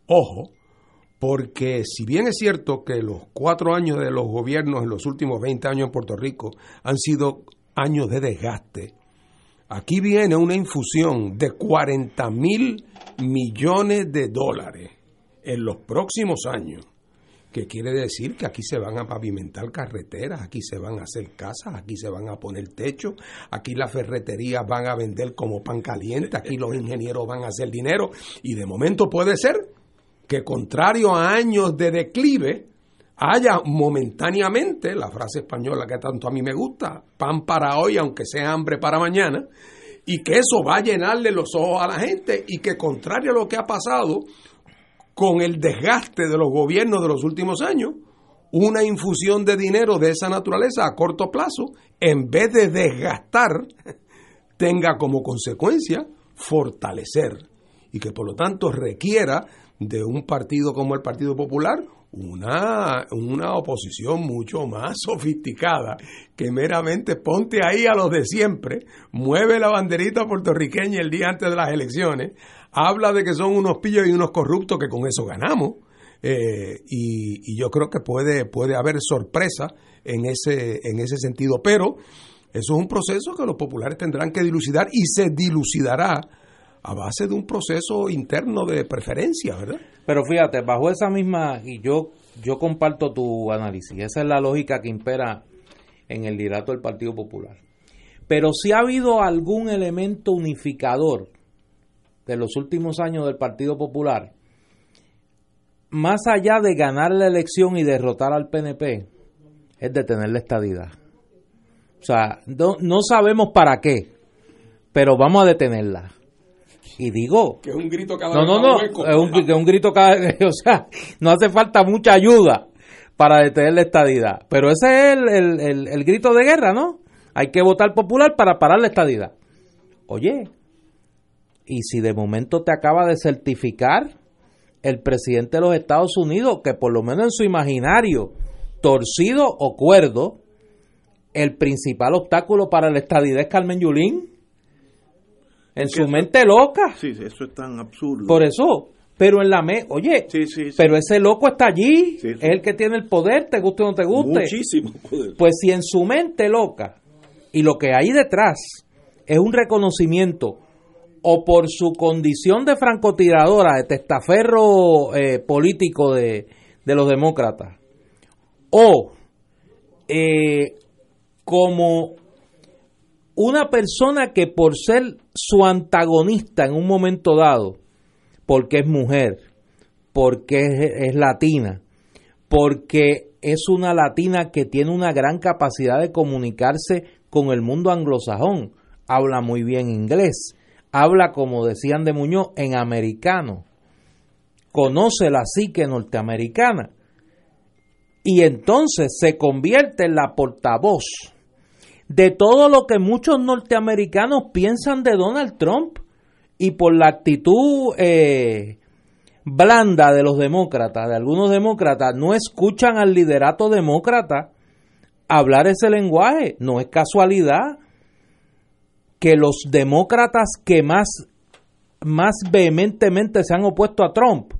ojo, porque si bien es cierto que los cuatro años de los gobiernos en los últimos 20 años en Puerto Rico han sido años de desgaste, aquí viene una infusión de 40 mil millones de dólares en los próximos años que quiere decir que aquí se van a pavimentar carreteras, aquí se van a hacer casas, aquí se van a poner techos, aquí las ferreterías van a vender como pan caliente, aquí los ingenieros van a hacer dinero. Y de momento puede ser que contrario a años de declive, haya momentáneamente, la frase española que tanto a mí me gusta, pan para hoy aunque sea hambre para mañana, y que eso va a llenarle los ojos a la gente y que contrario a lo que ha pasado, con el desgaste de los gobiernos de los últimos años, una infusión de dinero de esa naturaleza a corto plazo, en vez de desgastar, <laughs> tenga como consecuencia fortalecer y que por lo tanto requiera de un partido como el Partido Popular una, una oposición mucho más <laughs> sofisticada que meramente ponte ahí a los de siempre, mueve la banderita puertorriqueña el día antes de las elecciones, habla de que son unos pillos y unos corruptos que con eso ganamos. Eh, y, yo creo que puede, puede haber sorpresa en ese, en ese sentido. Pero eso es un proceso que los populares tendrán que dilucidar y se dilucidará a base de un proceso interno de preferencia, ¿verdad? Pero fíjate, bajo esa misma, y yo, yo comparto tu análisis, esa es la lógica que impera en el liderato del Partido Popular. Pero si ha habido algún elemento unificador de los últimos años del Partido Popular, más allá de ganar la elección y derrotar al PNP, es detener la estadidad. O sea, no, sabemos para qué, pero vamos a detenerla. Y digo... Que es un grito cada No, no, no, es un, un grito cada <laughs> O sea, no hace falta mucha ayuda para detener la estadidad. Pero ese es el, el, el grito de guerra, ¿no? Hay que votar popular para parar la estadidad. Oye, y si de momento te acaba de certificar el presidente de los Estados Unidos, que por lo menos en su imaginario, torcido o cuerdo, el principal obstáculo para la estadidad es Carmen Yulín. En su mente loca. Sí, eso es tan absurdo. Por eso, pero en la me, oye, pero ese loco está allí, es el que tiene el poder, te guste o no te guste. Muchísimo poder. Pues si en su mente loca y lo que hay detrás es un reconocimiento o por su condición de francotiradora, de testaferro eh, político de, los demócratas, o eh, como una persona que por ser su antagonista en un momento dado, porque es mujer, porque es, es latina, porque es una latina que tiene una gran capacidad de comunicarse con el mundo anglosajón, habla muy bien inglés, habla, como decían de Muñoz, en americano, conoce la psique norteamericana. Y entonces se convierte en la portavoz de todo lo que muchos norteamericanos piensan de Donald Trump. Y por la actitud eh, blanda de los demócratas, de algunos demócratas, no escuchan al liderato demócrata hablar ese lenguaje. No es casualidad que los demócratas que más, más vehementemente se han opuesto a Trump,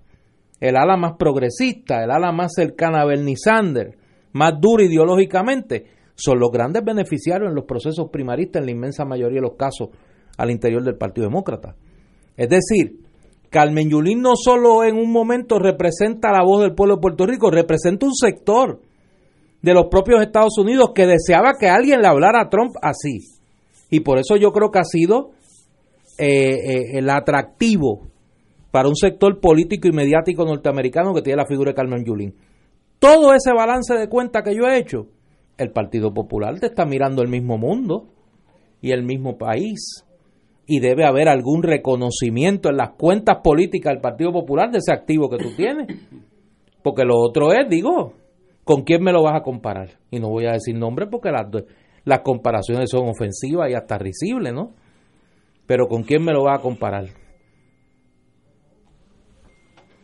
el ala más progresista, el ala más cercana a Bernie Sanders, más duro ideológicamente, son los grandes beneficiarios en los procesos primaristas en la inmensa mayoría de los casos al interior del Partido Demócrata. Es decir, Carmen Yulín no solo en un momento representa la voz del pueblo de Puerto Rico, representa un sector de los propios Estados Unidos que deseaba que alguien le hablara a Trump así. Y por eso yo creo que ha sido eh, eh, el atractivo para un sector político y mediático norteamericano que tiene la figura de Carmen Yulín. Todo ese balance de cuenta que yo he hecho, el Partido Popular te está mirando el mismo mundo y el mismo país. Y debe haber algún reconocimiento en las cuentas políticas del Partido Popular de ese activo que tú tienes. Porque lo otro es, digo, ¿con quién me lo vas a comparar? Y no voy a decir nombre porque las, las comparaciones son ofensivas y hasta risibles, ¿no? Pero ¿con quién me lo va a comparar?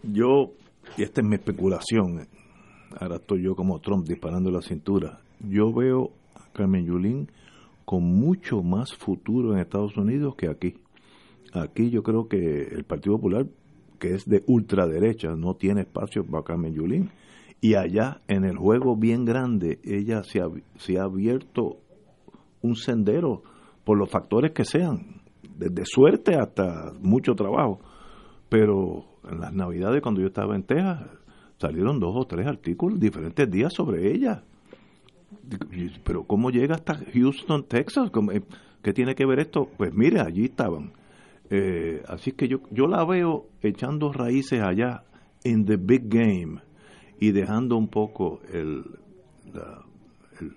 Yo, y esta es mi especulación, ahora estoy yo como Trump disparando la cintura, yo veo a Carmen Yulín con mucho más futuro en Estados Unidos que aquí. Aquí yo creo que el Partido Popular que es de ultraderecha, no tiene espacio para Carmen Yulín. Y allá, en el juego bien grande, ella se ha, se ha abierto un sendero por los factores que sean, desde suerte hasta mucho trabajo. Pero en las navidades, cuando yo estaba en Texas, salieron dos o tres artículos diferentes días sobre ella. Pero ¿cómo llega hasta Houston, Texas? ¿Qué tiene que ver esto? Pues mire, allí estaban. Eh, así que yo, yo la veo echando raíces allá en the big game y dejando un poco el,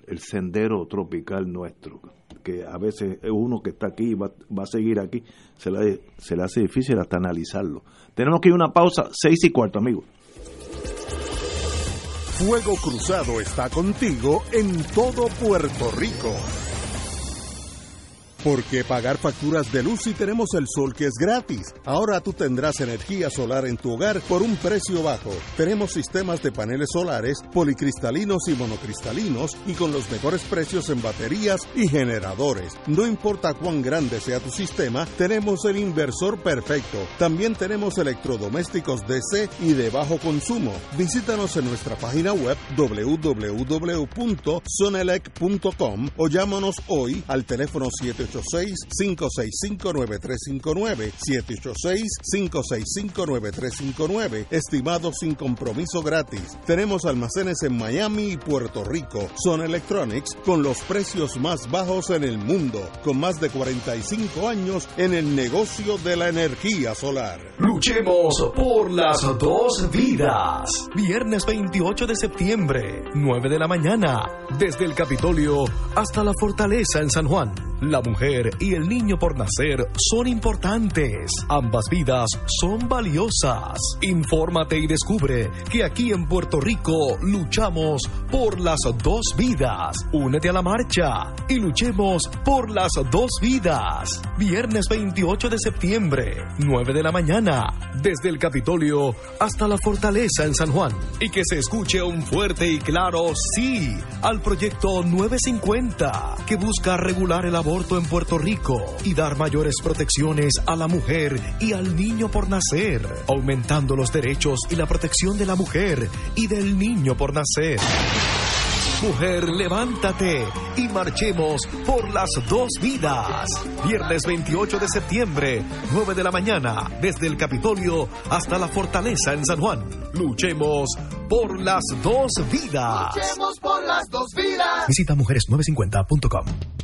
el, sendero tropical nuestro, que a veces uno que está aquí va, va a seguir aquí, se le, se le hace difícil hasta analizarlo. Tenemos que ir a una pausa, seis y cuarto, amigos. Fuego Cruzado está contigo en todo Puerto Rico. Porque pagar facturas de luz si tenemos el sol que es gratis? Ahora tú tendrás energía solar en tu hogar por un precio bajo. Tenemos sistemas de paneles solares, policristalinos y monocristalinos y con los mejores precios en baterías y generadores. No importa cuán grande sea tu sistema, tenemos el inversor perfecto. También tenemos electrodomésticos DC y de bajo consumo. Visítanos en nuestra página web www.sonelec.com o llámanos hoy al teléfono 78 786-565-9359. 786-565-9359. Estimado sin compromiso gratis. Tenemos almacenes en Miami y Puerto Rico. Son Electronics con los precios más bajos en el mundo. Con más de 45 años en el negocio de la energía solar. Luchemos por las dos vidas. Viernes 28 de septiembre, 9 de la mañana. Desde el Capitolio hasta la Fortaleza en San Juan. La mujer y el niño por nacer son importantes. Ambas vidas son valiosas. Infórmate y descubre que aquí en Puerto Rico luchamos por las dos vidas. Únete a la marcha y luchemos por las dos vidas. Viernes 28 de septiembre, 9 de la mañana, desde el Capitolio hasta la Fortaleza en San Juan. Y que se escuche un fuerte y claro sí al proyecto 950 que busca regular el aborto en Puerto Rico y dar mayores protecciones a la mujer y al niño por nacer, aumentando los derechos y la protección de la mujer y del niño por nacer. Mujer, levántate y marchemos por las dos vidas. Viernes 28 de septiembre, 9 de la mañana, desde el Capitolio hasta la Fortaleza en San Juan. Luchemos por las dos vidas. Luchemos por las dos vidas. Visita mujeres950.com.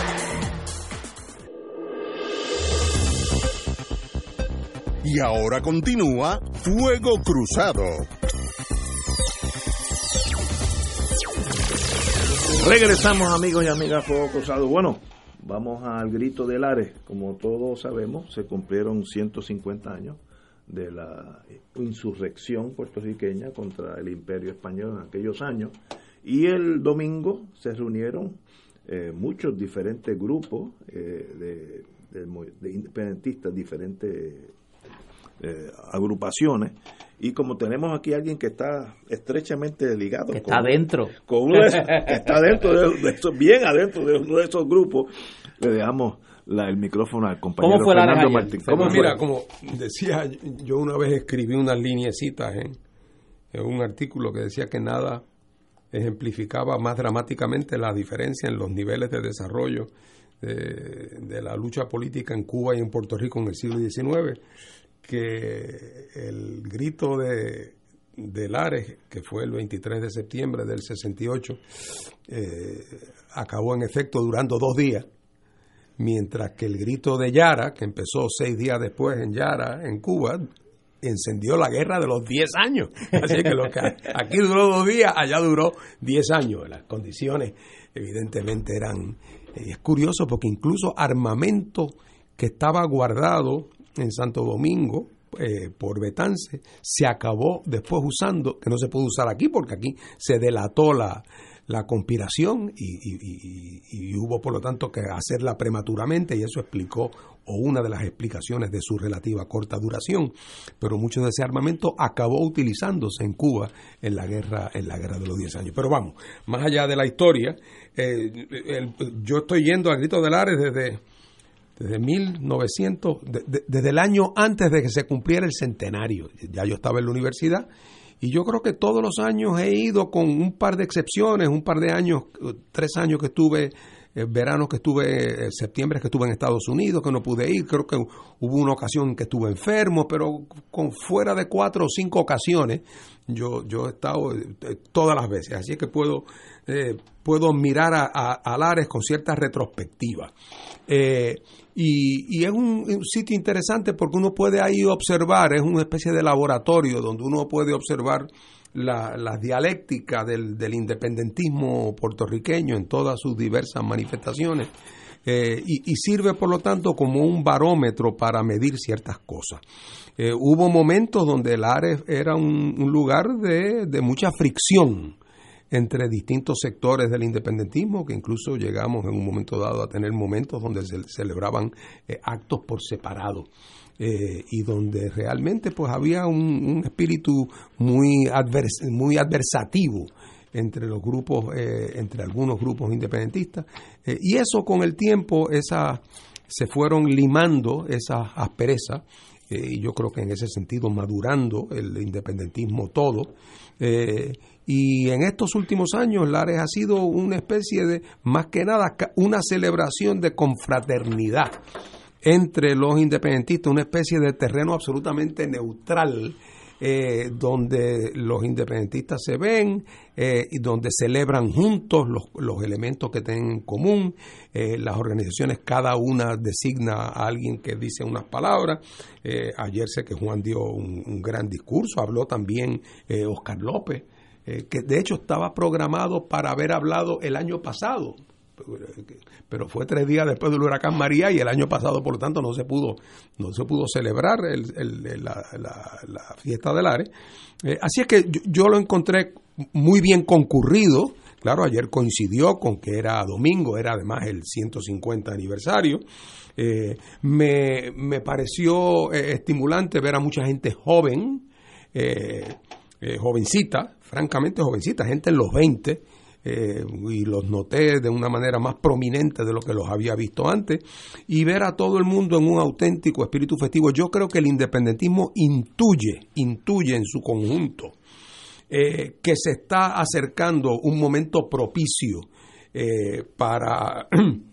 Y ahora continúa Fuego Cruzado. Regresamos amigos y amigas Fuego Cruzado. Bueno, vamos al grito del Ares. Como todos sabemos, se cumplieron 150 años de la insurrección puertorriqueña contra el imperio español en aquellos años. Y el domingo se reunieron eh, muchos diferentes grupos eh, de, de independentistas, diferentes eh, agrupaciones y como tenemos aquí alguien que está estrechamente ligado está adentro. con uno que está dentro de, esos, bien adentro de uno de esos grupos le dejamos la, el micrófono al compañero ¿Cómo fue Fernando la Martín. ¿Cómo mira como decía yo una vez escribí unas lineecitas en, en un artículo que decía que nada ejemplificaba más dramáticamente la diferencia en los niveles de desarrollo de, de la lucha política en Cuba y en Puerto Rico en el siglo XIX que el grito de, de Lares, que fue el 23 de septiembre del 68, eh, acabó en efecto durando dos días, mientras que el grito de Yara, que empezó seis días después en Yara, en Cuba, encendió la guerra de los 10 años. <laughs> Así que lo que aquí duró dos días, allá duró 10 años. Las condiciones evidentemente eran... Es curioso porque incluso armamento que estaba guardado en Santo Domingo eh, por Betance se acabó después usando, que no se pudo usar aquí porque aquí se delató la, la conspiración y, y, hubo por lo tanto que hacerla prematuramente y eso explicó o una de las explicaciones de su relativa corta duración. Pero mucho de ese armamento acabó utilizándose en Cuba en la guerra en la guerra de los 10 años. Pero vamos más allá de la historia eh, yo estoy yendo a Grito de Lares desde desde 1900 desde el año antes de que se cumpliera el centenario ya yo estaba en la universidad y yo creo que todos los años he ido con un par de excepciones, un par de años, tres años que estuve, eh, verano que estuve, eh, septiembre que estuve en Estados Unidos, que no pude ir. Creo que hubo una ocasión que estuve enfermo, pero con fuera de cuatro o cinco ocasiones yo, yo he estado eh, todas las veces. Así que puedo, puedo mirar a, a, Lares con cierta retrospectiva. Y, es un, sitio interesante porque uno puede ahí observar, es una especie de laboratorio donde uno puede observar la, la dialéctica del, independentismo puertorriqueño en todas sus diversas manifestaciones. Eh, y, sirve por lo tanto como un barómetro para medir ciertas cosas. Eh, hubo momentos donde el Ares era un, lugar de, mucha fricción entre distintos sectores del independentismo, que incluso llegamos en un momento dado a tener momentos donde se celebraban eh, actos por separado. Eh, y donde realmente pues había un, espíritu muy, muy adversativo entre los grupos, eh, entre algunos grupos independentistas, y eso con el tiempo esa, se fueron limando esas asperezas, y yo creo que en ese sentido madurando el independentismo todo, y en estos últimos años Lares ha sido una especie de, más que nada, una celebración de confraternidad entre los independentistas, una especie de terreno absolutamente neutral, eh, donde los independentistas se ven eh, y donde celebran juntos los, los, elementos que tienen en común. Eh, las organizaciones, cada una designa a alguien que dice unas palabras. ayer sé que Juan dio un, un gran discurso, habló también Oscar López. Eh, que de hecho estaba programado para haber hablado el año pasado, pero fue tres días después del huracán María y el año pasado, por lo tanto, no se pudo, no se pudo celebrar la, fiesta del Ares. Eh, así es que yo, lo encontré muy bien concurrido. Claro, ayer coincidió con que era domingo, era además el 150 aniversario. Eh, me, me, pareció estimulante ver a mucha gente joven, jovencita, francamente jovencita, gente en los 20, eh, y los noté de una manera más prominente de lo que los había visto antes, y ver a todo el mundo en un auténtico espíritu festivo. Yo creo que el independentismo intuye, intuye en su conjunto eh, que se está acercando un momento propicio eh, para <clears throat>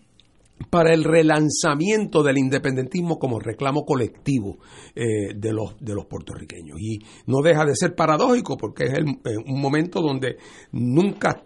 para el relanzamiento del independentismo como reclamo colectivo eh, de, los, de los puertorriqueños. Y no deja de ser paradójico porque es eh, un momento donde nunca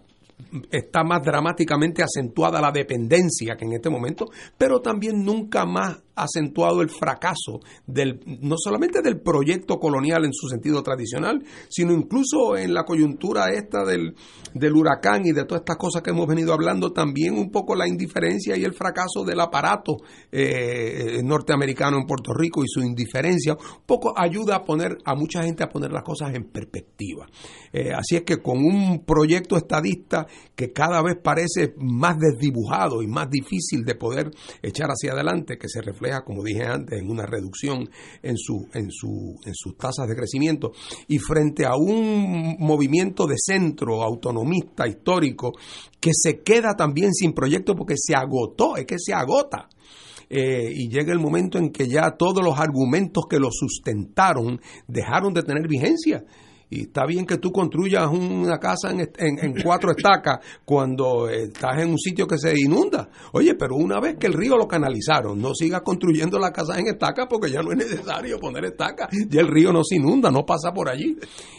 está más dramáticamente acentuada la dependencia que en este momento, pero también nunca más acentuado el fracaso del no solamente del proyecto colonial en su sentido tradicional, sino incluso en la coyuntura esta del, del huracán y de todas estas cosas que hemos venido hablando, también un poco la indiferencia y el fracaso del aparato eh, norteamericano en Puerto Rico y su indiferencia, un poco ayuda a poner a mucha gente a poner las cosas en perspectiva. Eh, así es que con un proyecto estadista que cada vez parece más desdibujado y más difícil de poder echar hacia adelante, que se refleja, como dije antes, en una reducción en, en, en sus tasas de crecimiento, y frente a un movimiento de centro autonomista histórico que se queda también sin proyecto porque se agotó, es que se agota. Eh, y llega el momento en que ya todos los argumentos que lo sustentaron dejaron de tener vigencia Y está bien que tú construyas una casa en, en- cuatro estacas cuando estás en un sitio que se inunda. Oye, pero una vez que el río lo canalizaron, no sigas construyendo la casa en estacas porque ya no es necesario poner estacas. Ya el río no se inunda, no pasa por allí.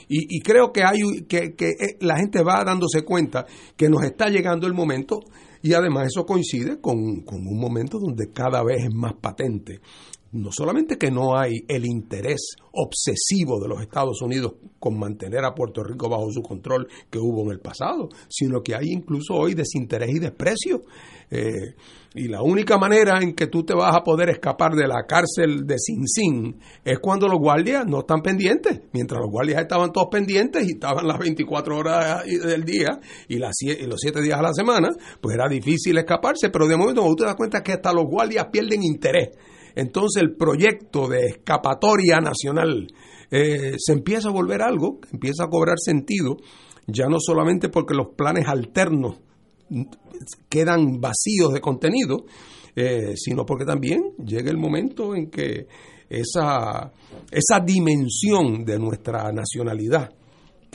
Y, y creo que hay que, que eh, la gente va dándose cuenta que nos está llegando el momento y además eso coincide con, con un momento donde cada vez es más patente no solamente que no hay el interés obsesivo de los Estados Unidos con mantener a Puerto Rico bajo su control que hubo en el pasado, sino que hay incluso hoy desinterés y desprecio. Eh, y la única manera en que tú te vas a poder escapar de la cárcel de Sin Sin es cuando los guardias no están pendientes. Mientras los guardias estaban todos pendientes y estaban las 24 horas del día y, las, los 7 días a la semana, pues era difícil escaparse. Pero de momento tú te das cuenta que hasta los guardias pierden interés entonces el proyecto de escapatoria nacional eh, se empieza a volver algo, empieza a cobrar sentido, ya no solamente porque los planes alternos quedan vacíos de contenido, eh, sino porque también llega el momento en que esa, esa dimensión de nuestra nacionalidad,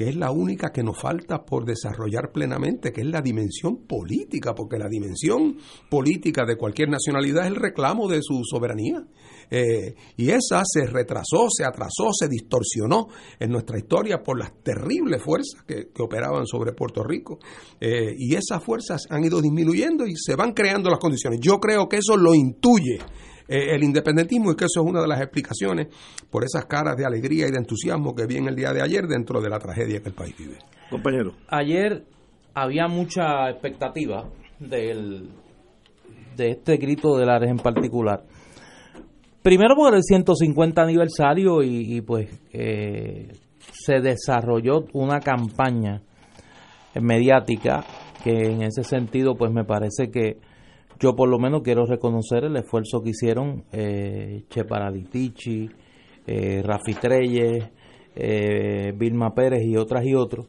que es la única que nos falta por desarrollar plenamente, que es la dimensión política, porque la dimensión política de cualquier nacionalidad es el reclamo de su soberanía. Eh, y esa se retrasó, se atrasó, se distorsionó en nuestra historia por las terribles fuerzas que, operaban sobre Puerto Rico. Eh, y esas fuerzas han ido disminuyendo y se van creando las condiciones. Yo creo que eso lo intuye eh, el independentismo y que eso es una de las explicaciones por esas caras de alegría y de entusiasmo que vi en el día de ayer dentro de la tragedia que el país vive. Compañero. Ayer había mucha expectativa del, de este grito de Lares en particular. Primero por el 150 aniversario y, y, pues eh, se desarrolló una campaña mediática que en ese sentido pues me parece que yo por lo menos quiero reconocer el esfuerzo que hicieron eh, Che Paraditici, eh, Rafi Treyes, eh, Vilma Pérez y otras y otros,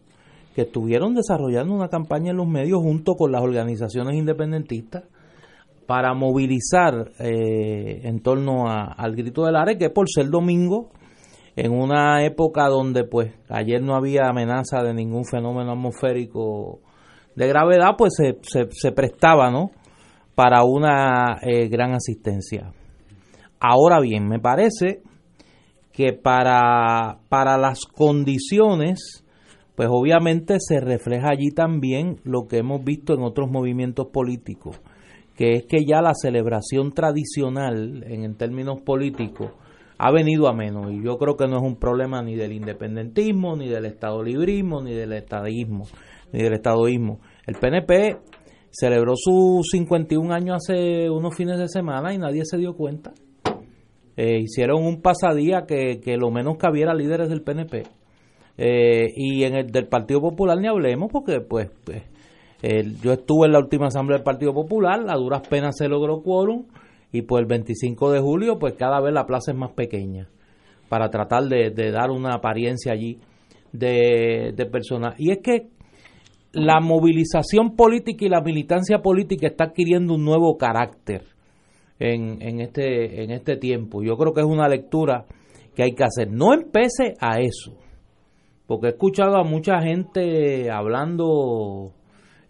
que estuvieron desarrollando una campaña en los medios junto con las organizaciones independentistas para movilizar eh, en torno a- al grito del área, que por ser domingo, en una época donde pues ayer no había amenaza de ningún fenómeno atmosférico de gravedad, pues se, se, se prestaba, ¿no? Para una eh, gran asistencia. Ahora bien, me parece que para, para las condiciones, pues obviamente se refleja allí también lo que hemos visto en otros movimientos políticos, que es que ya la celebración tradicional en, términos políticos ha venido a menos y yo creo que no es un problema ni del independentismo, ni del estado librismo, ni del estadismo, ni del estadoísmo. El PNP celebró sus 51 años hace unos fines de semana y nadie se dio cuenta. Eh, hicieron un pasadía que, que lo menos que había era líderes del PNP. Eh, y en el del Partido Popular ni hablemos porque pues, pues, yo estuve en la última asamblea del Partido Popular, a duras penas se logró quórum y pues el 25 de julio pues cada vez la plaza es más pequeña para tratar de, de dar una apariencia allí de, de personas. Y es que la movilización política y la militancia política está adquiriendo un nuevo carácter en, en, este, en este tiempo. Yo creo que es una lectura que hay que hacer. No empece a eso, porque he escuchado a mucha gente hablando,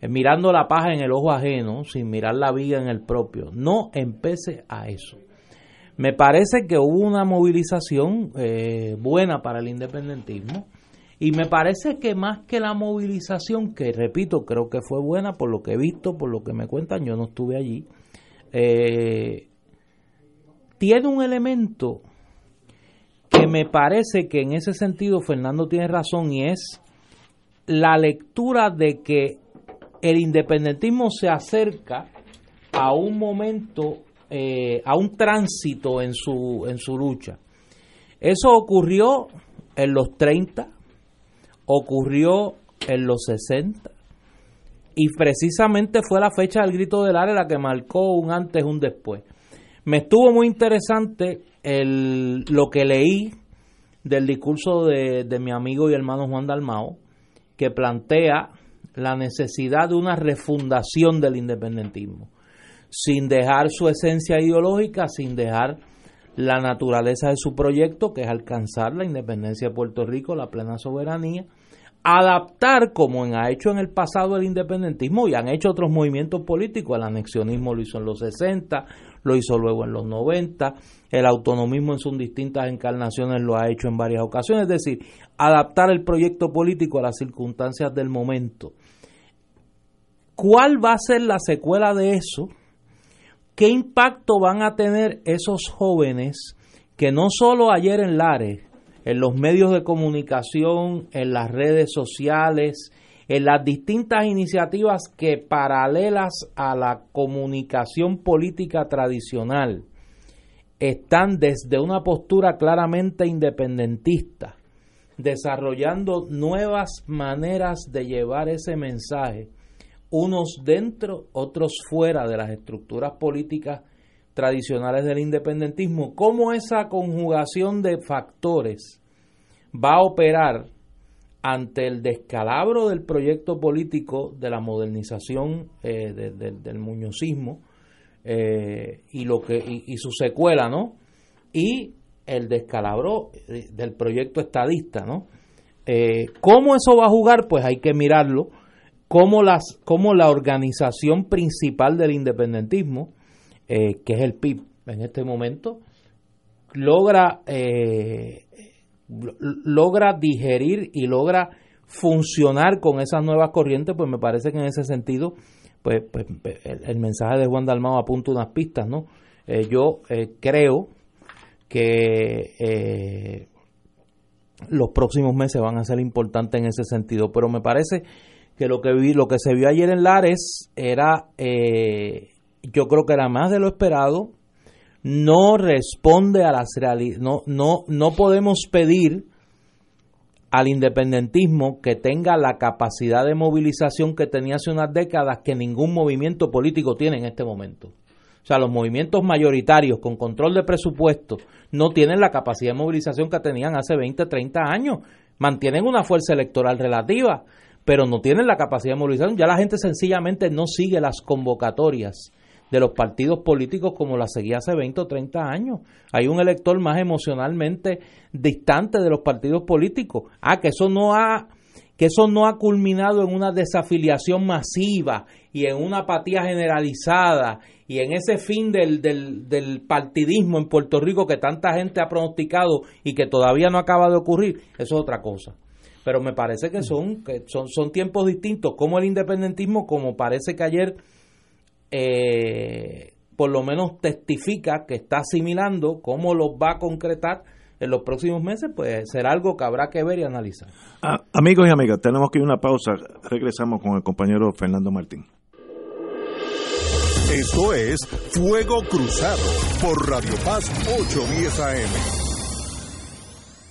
eh, mirando la paja en el ojo ajeno, sin mirar la viga en el propio. No empece a eso. Me parece que hubo una movilización eh, buena para el independentismo y me parece que más que la movilización, que repito, creo que fue buena por lo que he visto, por lo que me cuentan, yo no estuve allí, eh, tiene un elemento que me parece que en ese sentido Fernando tiene razón y es la lectura de que el independentismo se acerca a un momento, eh, a un tránsito en su, en su lucha. Eso ocurrió en los 30, ocurrió en los 60 y precisamente fue la fecha del grito del área la que marcó un antes y un después. Me estuvo muy interesante el, lo que leí del discurso de, de mi amigo y hermano Juan Dalmao, que plantea la necesidad de una refundación del independentismo, sin dejar su esencia ideológica, sin dejar la naturaleza de su proyecto, que es alcanzar la independencia de Puerto Rico, la plena soberanía, adaptar como ha hecho en el pasado el independentismo y han hecho otros movimientos políticos, el anexionismo lo hizo en los 60, lo hizo luego en los 90, el autonomismo en sus distintas encarnaciones lo ha hecho en varias ocasiones, es decir, adaptar el proyecto político a las circunstancias del momento. ¿Cuál va a ser la secuela de eso? ¿Qué impacto van a tener esos jóvenes que no solo ayer en Lares, en los medios de comunicación, en las redes sociales, en las distintas iniciativas que paralelas a la comunicación política tradicional están desde una postura claramente independentista, desarrollando nuevas maneras de llevar ese mensaje, unos dentro, otros fuera de las estructuras políticas tradicionales del independentismo, cómo esa conjugación de factores va a operar ante el descalabro del proyecto político de la modernización eh, del muñozismo eh, y lo que y, su secuela, ¿no? Y el descalabro eh, del proyecto estadista, ¿no? ¿Cómo eso va a jugar? Pues hay que mirarlo. Cómo, las, cómo la organización principal del independentismo, que es el PIB en este momento, logra logra digerir y logra funcionar con esas nuevas corrientes, pues me parece que en ese sentido, pues, pues el, mensaje de Juan Dalmao apunta unas pistas, ¿no? Eh, yo eh, creo que eh, los próximos meses van a ser importantes en ese sentido, pero me parece que lo que vi, lo que se vio ayer en Lares era, yo creo que era más de lo esperado, no responde a las realidades. No, no, no podemos pedir al independentismo que tenga la capacidad de movilización que tenía hace unas décadas que ningún movimiento político tiene en este momento. O sea, los movimientos mayoritarios con control de presupuesto no tienen la capacidad de movilización que tenían hace 20, 30 años. Mantienen una fuerza electoral relativa, pero no tienen la capacidad de movilización. Ya la gente sencillamente no sigue las convocatorias de los partidos políticos como la seguía hace 20 o 30 años. Hay un elector más emocionalmente distante de los partidos políticos. Ah, que eso no ha que eso no ha culminado en una desafiliación masiva y en una apatía generalizada y en ese fin del, del, del, partidismo en Puerto Rico que tanta gente ha pronosticado y que todavía no acaba de ocurrir, eso es otra cosa. Pero me parece que son, que son, son tiempos distintos, como el independentismo, como parece que ayer eh, por lo menos testifica que está asimilando, cómo lo va a concretar en los próximos meses, pues será algo que habrá que ver y analizar. Ah, amigos y amigas, tenemos que ir a una pausa. Regresamos con el compañero Fernando Martín. Esto es Fuego Cruzado por Radio Paz 810 AM.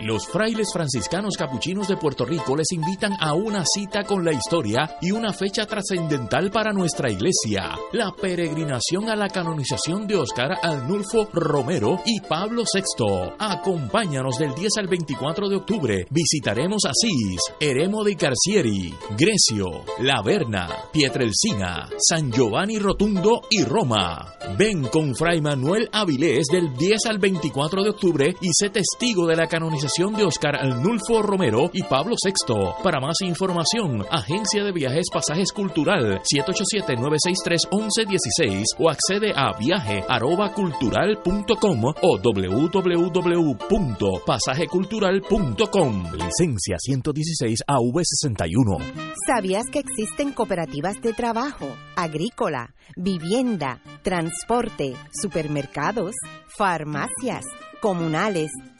Los frailes franciscanos capuchinos de Puerto Rico les invitan a una cita con la historia y una fecha trascendental para nuestra iglesia, la peregrinación a la canonización de Oscar Arnulfo Romero y Pablo VI. Acompáñanos del 10 al 24 de octubre. Visitaremos Asís, Eremo de Carcieri, Grecio, La Verna, Pietrelcina, San Giovanni Rotundo y Roma. Ven con Fray Manuel Avilés del 10 al 24 de octubre y sé testigo de la canonización de Oscar Arnulfo Romero y Pablo VI. Para más información, Agencia de Viajes Pasajes Cultural 787-963-1116 o accede a viaje.cultural.com o www.pasajecultural.com. Licencia 116 AV61. ¿Sabías que existen cooperativas de trabajo, agrícola, vivienda, transporte, supermercados, farmacias, comunales,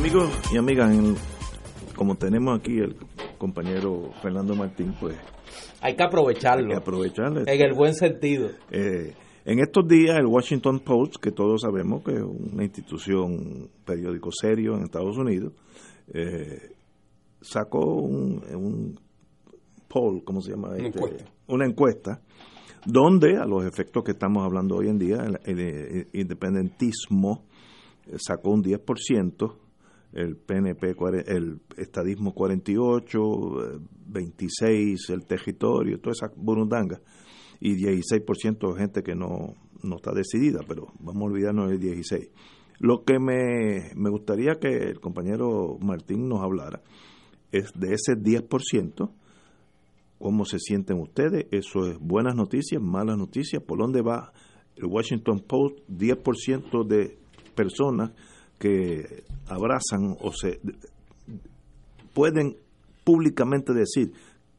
Amigos y amigas, en- como tenemos aquí el compañero Fernando Martín, pues Hay que aprovecharlo. hay que aprovecharle. En el buen sentido. Eh, en estos días el Washington Post, que todos sabemos que es una institución periódico serio en Estados Unidos, eh, sacó un, un poll, ¿cómo se llama? Una Este, encuesta. una encuesta donde a los efectos que estamos hablando hoy en día, el, el independentismo eh, sacó un 10%, el PNP, el estadismo 48, eh, 26 el territorio, toda esa burundanga, y 16% de gente que no, no está decidida, pero vamos a olvidarnos del 16. Lo que me, me gustaría que el compañero Martín nos hablara es de ese 10%, cómo se sienten ustedes, eso es buenas noticias, malas noticias, por dónde va el Washington Post, 10% de personas que abrazan o se pueden públicamente decir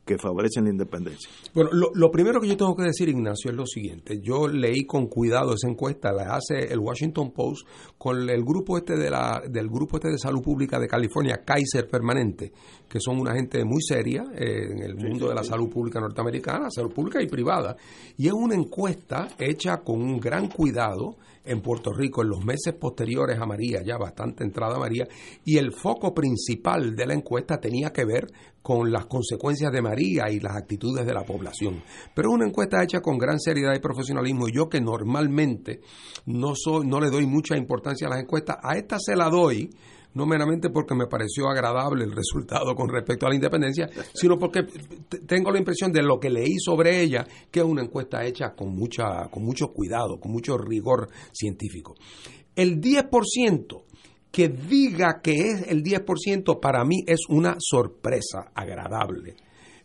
que favorecen la independencia. Bueno, lo, lo primero que yo tengo que decir, Ignacio, es lo siguiente. Yo leí con cuidado esa encuesta, la hace el Washington Post con el grupo este de la, del grupo este de salud pública de California, Kaiser Permanente, que son una gente muy seria eh, en el mundo de la salud pública norteamericana, salud pública y privada. Y es una encuesta hecha con un gran cuidado en Puerto Rico en los meses posteriores a María, ya bastante entrada a María, y el foco principal de la encuesta tenía que ver con las consecuencias de María y las actitudes de la población. Pero es una encuesta hecha con gran seriedad y profesionalismo, y yo que normalmente no soy, no le doy mucha importancia a las encuestas, a esta se la doy no meramente porque me pareció agradable el resultado con respecto a la independencia, <laughs> sino porque tengo la impresión de lo que leí sobre ella, que es una encuesta hecha con, mucha, con mucho cuidado, con mucho rigor científico. El 10% que diga que es el 10% para mí es una sorpresa agradable.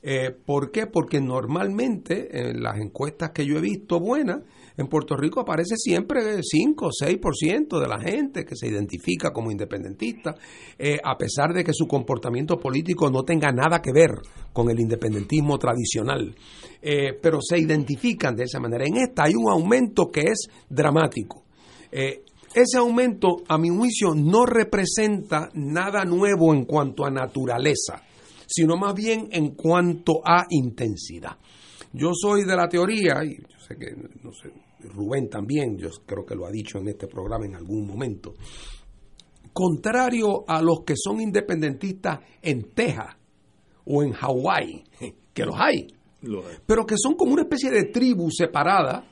Eh, ¿Por qué? Porque normalmente en las encuestas que yo he visto buenas, en Puerto Rico aparece siempre 5 o 6% de la gente que se identifica como independentista, eh, a pesar de que su comportamiento político no tenga nada que ver con el independentismo tradicional. Eh, pero se identifican de esa manera. En esta hay un aumento que es dramático. Ese aumento, a mi juicio, no representa nada nuevo en cuanto a naturaleza, sino más bien en cuanto a intensidad. Yo soy de la teoría, y yo sé que, no sé, Rubén también, yo creo que lo ha dicho en este programa en algún momento, contrario a los que son independentistas en Texas o en Hawái, <laughs> que los hay, pero que son como una especie de tribu separada,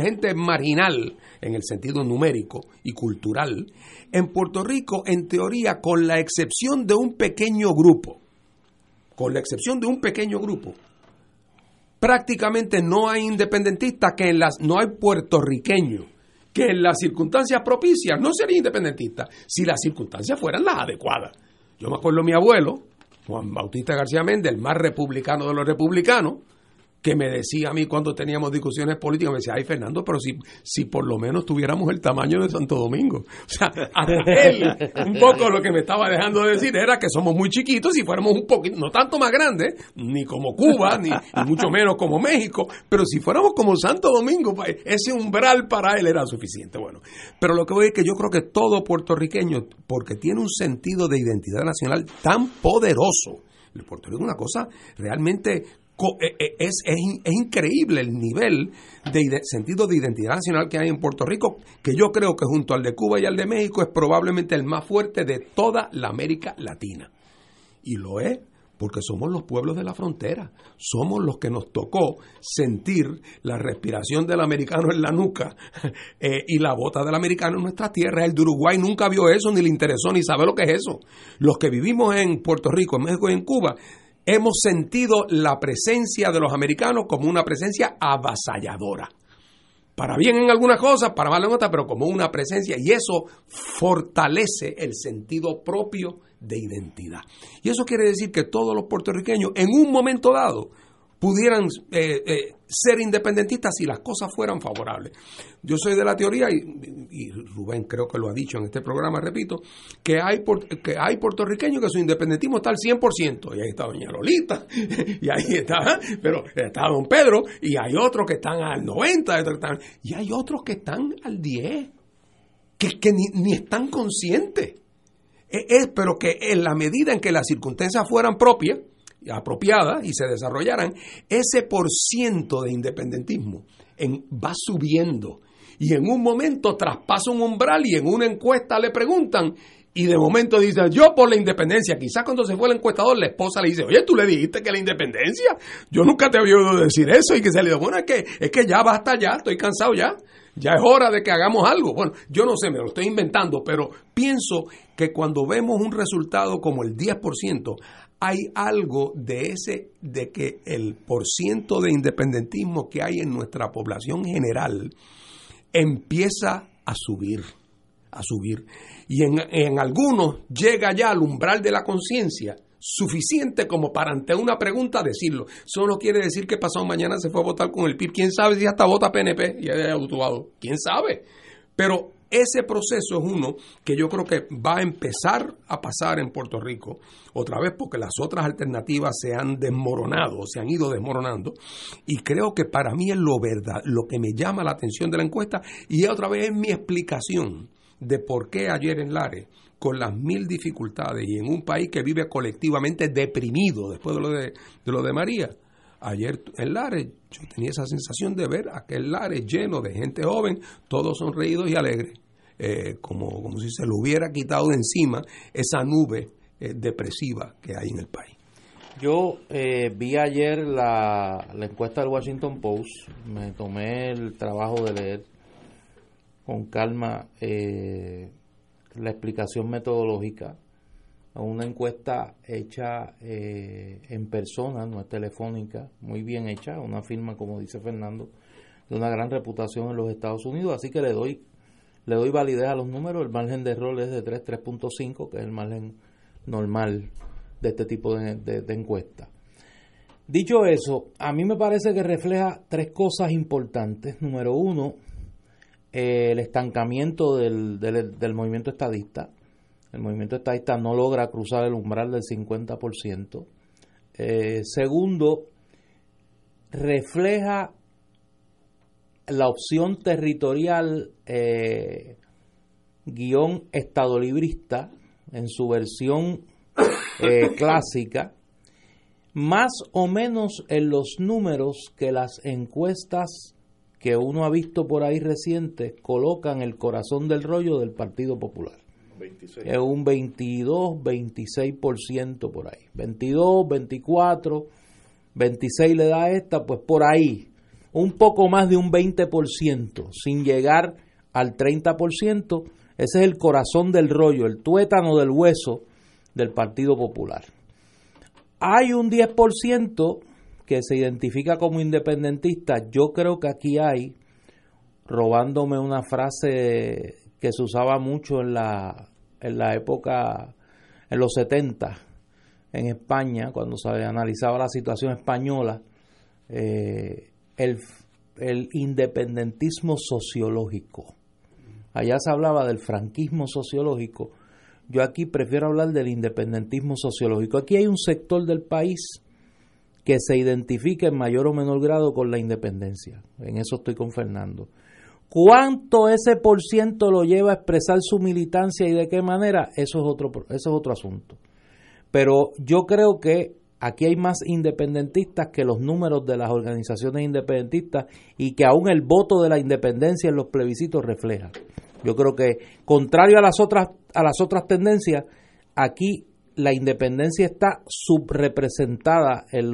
gente marginal en el sentido numérico y cultural, en Puerto Rico, en teoría, con la excepción de un pequeño grupo, con la excepción de un pequeño grupo, prácticamente no hay independentistas que en las no hay puertorriqueños que en las circunstancias propicias no sería independentista si las circunstancias fueran las adecuadas. Yo me acuerdo de mi abuelo, Juan Bautista García Méndez, el más republicano de los republicanos, que me decía a mí cuando teníamos discusiones políticas, me decía, ay Fernando, pero si, si por lo menos tuviéramos el tamaño de Santo Domingo. O sea, <laughs> a él, un poco lo que me estaba dejando de decir era que somos muy chiquitos y fuéramos un poquito, no tanto más grandes, ni como Cuba, ni, mucho menos como México, pero si fuéramos como Santo Domingo, pues, ese umbral para él era suficiente. Bueno, pero lo que voy a decir es que yo creo que todo puertorriqueño, porque tiene un sentido de identidad nacional tan poderoso, el Puerto Rico es una cosa realmente es, es, in- es increíble el nivel de sentido de identidad nacional que hay en Puerto Rico, que yo creo que junto al de Cuba y al de México es probablemente el más fuerte de toda la América Latina. Y lo es porque somos los pueblos de la frontera, somos los que nos tocó sentir la respiración del americano en la nuca <laughs> eh, y la bota del americano en nuestra tierra. El de Uruguay nunca vio eso, ni le interesó, ni sabe lo que es eso. Los que vivimos en Puerto Rico, en México y en Cuba, hemos sentido la presencia de los americanos como una presencia avasalladora para bien en algunas cosas, para mal en otras, pero como una presencia y eso fortalece el sentido propio de identidad. Y eso quiere decir que todos los puertorriqueños en un momento dado pudieran eh, eh, ser independentistas si las cosas fueran favorables. Yo soy de la teoría, y, Rubén creo que lo ha dicho en este programa, repito, que hay, que hay puertorriqueños que su independentismo está al 100%, y ahí está Doña Lolita, <laughs> y ahí está, pero está Don Pedro, y hay otros que están al 90, otros que están- y hay otros que están al 10, que, que ni, ni están conscientes. Es, es- pero que en la medida en que las circunstancias fueran propias, y apropiadas y se desarrollaran, ese por ciento de independentismo en- va subiendo. Y en un momento traspasa un umbral y en una encuesta le preguntan y de momento dice, yo por la independencia. Quizás cuando se fue el encuestador, la esposa le dice, oye, tú le dijiste que la independencia. Yo nunca te había oído decir eso. Y que se le dijo, bueno, es que, es que ya basta ya, estoy cansado ya. Ya es hora de que hagamos algo. Bueno, yo no sé, me lo estoy inventando, pero pienso que cuando vemos un resultado como el 10%, hay algo de ese, de que el porciento de independentismo que hay en nuestra población general empieza a subir, a subir. Y en, en algunos llega ya al umbral de la conciencia suficiente como para ante una pregunta decirlo. Eso no quiere decir que pasado mañana se fue a votar con el PIB. ¿Quién sabe si hasta vota PNP y es autobado? ¿Quién sabe? Pero ese proceso es uno que yo creo que va a empezar a pasar en Puerto Rico, otra vez porque las otras alternativas se han desmoronado, se han ido desmoronando, y creo que para mí es lo verdad, lo que me llama la atención de la encuesta, y otra vez es mi explicación de por qué ayer en Lares, con las mil dificultades y en un país que vive colectivamente deprimido después de lo de, de lo de María, Ayer en Lares yo tenía esa sensación de ver aquel Lares lleno de gente joven, todos sonreídos y alegres, eh, como, como si se le hubiera quitado de encima esa nube eh, depresiva que hay en el país. Yo eh, vi ayer la, encuesta del Washington Post, me tomé el trabajo de leer con calma la explicación metodológica una encuesta hecha eh, en persona, no es telefónica, muy bien hecha, una firma, como dice Fernando, de una gran reputación en los Estados Unidos, así que le doy le doy validez a los números, el margen de error es de 3, 3.5, que es el margen normal de este tipo de, de, encuesta. Dicho eso, a mí me parece que refleja tres cosas importantes. Número uno, el estancamiento del, del, del movimiento estadista. El movimiento estadista no logra cruzar el umbral del 50%. Eh, segundo, refleja la opción territorial eh, guion estadolibrista en su versión eh, <laughs> clásica, más o menos en los números que las encuestas que uno ha visto por ahí recientes colocan el corazón del rollo del Partido Popular. 26. Es un 22, 26% por ahí. 22, 24, 26 le da esta, pues por ahí. Un poco más de un 20%, sin llegar al 30%. Ese es el corazón del rollo, el tuétano del hueso del Partido Popular. Hay un 10% que se identifica como independentista. Yo creo que aquí hay, robándome una frase que se usaba mucho en la, en la época en los 70 en España, cuando se analizaba la situación española, eh, el, el independentismo sociológico. Allá se hablaba del franquismo sociológico. Yo aquí prefiero hablar del independentismo sociológico. Aquí hay un sector del país que se identifica en mayor o menor grado con la independencia. En eso estoy con Fernando. ¿Cuánto ese por ciento lo lleva a expresar su militancia y de qué manera? Eso es otro, eso es otro asunto. Pero yo creo que aquí hay más independentistas que los números de las organizaciones independentistas y que aún el voto de la independencia en los plebiscitos refleja. Yo creo que contrario a las otras a las otras tendencias, aquí la independencia está subrepresentada en,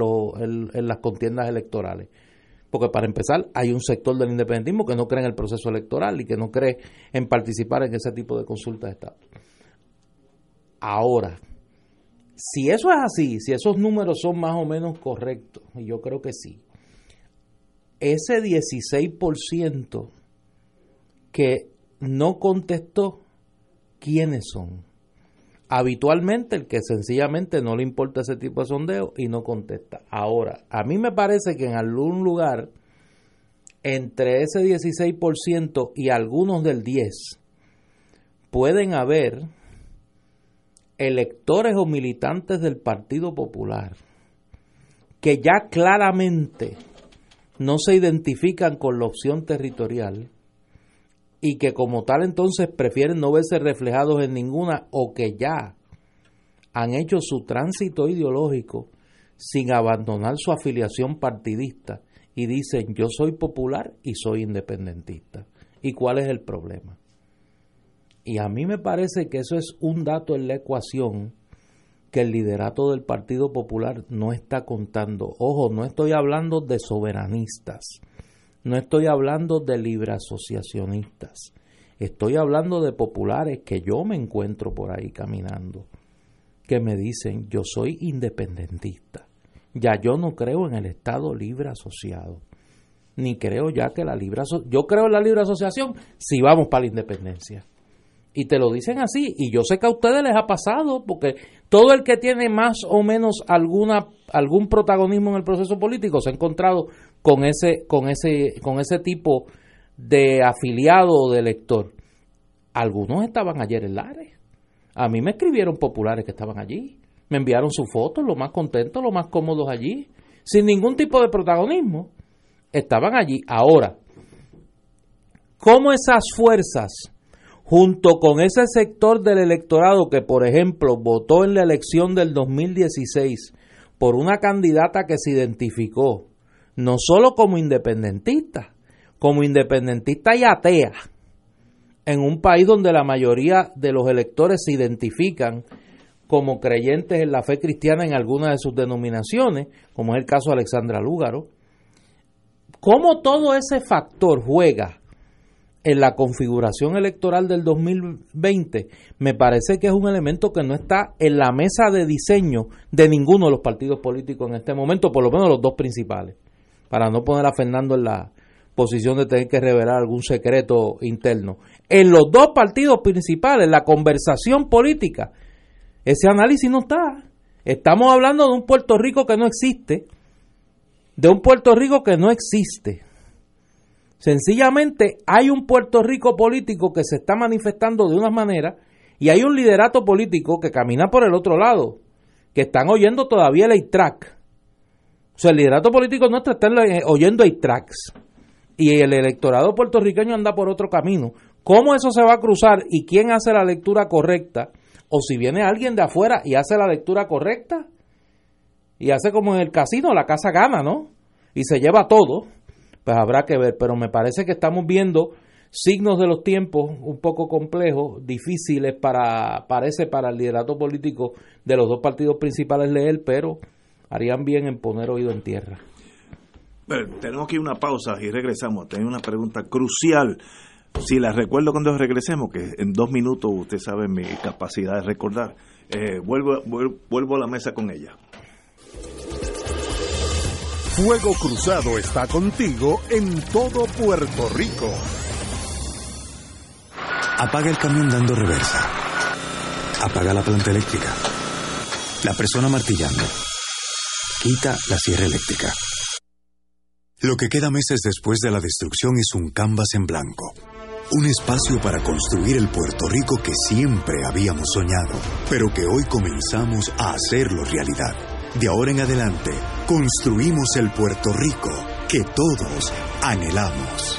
en, las contiendas electorales. Porque para empezar, hay un sector del independentismo que no cree en el proceso electoral y que no cree en participar en ese tipo de consultas de Estado. Ahora, si eso es así, si esos números son más o menos correctos, y yo creo que sí, ese 16% que no contestó, ¿quiénes son? Habitualmente el que sencillamente no le importa ese tipo de sondeo y no contesta. Ahora, a mí me parece que en algún lugar entre ese 16% y algunos del 10 pueden haber electores o militantes del Partido Popular que ya claramente no se identifican con la opción territorial y que como tal entonces prefieren no verse reflejados en ninguna o que ya han hecho su tránsito ideológico sin abandonar su afiliación partidista y dicen yo soy popular y soy independentista. ¿Y cuál es el problema? Y a mí me parece que eso es un dato en la ecuación que el liderato del Partido Popular no está contando. Ojo, no estoy hablando de soberanistas no estoy hablando de libre asociacionistas. Estoy hablando de populares que yo me encuentro por ahí caminando, que me dicen, yo soy independentista. Ya yo no creo en el Estado libre asociado. Ni creo ya que la libre yo creo en la libre asociación si vamos para la independencia. Y te lo dicen así, y yo sé que a ustedes les ha pasado, porque todo el que tiene más o menos alguna algún protagonismo en el proceso político se ha encontrado con ese, con ese, con ese tipo de afiliado o de elector. Algunos estaban ayer en Lares. A mí me escribieron populares que estaban allí. Me enviaron sus fotos, lo más contentos, lo más cómodos allí, sin ningún tipo de protagonismo. Estaban allí. Ahora, ¿cómo esas fuerzas, junto con ese sector del electorado que, por ejemplo, votó en la elección del 2016 por una candidata que se identificó no solo como independentista, como independentista y atea, en un país donde la mayoría de los electores se identifican como creyentes en la fe cristiana en alguna de sus denominaciones, como es el caso de Alexandra Lúgaro, cómo todo ese factor juega en la configuración electoral del 2020, me parece que es un elemento que no está en la mesa de diseño de ninguno de los partidos políticos en este momento, por lo menos los dos principales para no poner a Fernando en la posición de tener que revelar algún secreto interno. En los dos partidos principales, la conversación política, ese análisis no está. Estamos hablando de un Puerto Rico que no existe, de un Puerto Rico que no existe. Sencillamente hay un Puerto Rico político que se está manifestando de una manera y hay un liderato político que camina por el otro lado, que están oyendo todavía el track sea, el liderato político nuestro está oyendo hay tracks y el electorado puertorriqueño anda por otro camino. ¿Cómo eso se va a cruzar y quién hace la lectura correcta? O si viene alguien de afuera y hace la lectura correcta y hace como en el casino, la casa gana, ¿no? Y se lleva todo, pues habrá que ver. Pero me parece que estamos viendo signos de los tiempos un poco complejos, difíciles para, parece para el liderato político de los dos partidos principales leer, pero harían bien en poner oído en tierra. Bueno, tenemos aquí una pausa y regresamos. Tengo una pregunta crucial. Si la recuerdo cuando regresemos, que en dos minutos usted sabe mi capacidad de recordar, eh, vuelvo, vuelvo a la mesa con ella. Fuego Cruzado está contigo en todo Puerto Rico. Apaga el camión dando reversa. Apaga la planta eléctrica La persona martillando. Quita la sierra eléctrica. Lo que queda meses después de la destrucción es un canvas en blanco. Un espacio para construir el Puerto Rico que siempre habíamos soñado, pero que hoy comenzamos a hacerlo realidad. De ahora en adelante, construimos el Puerto Rico que todos anhelamos.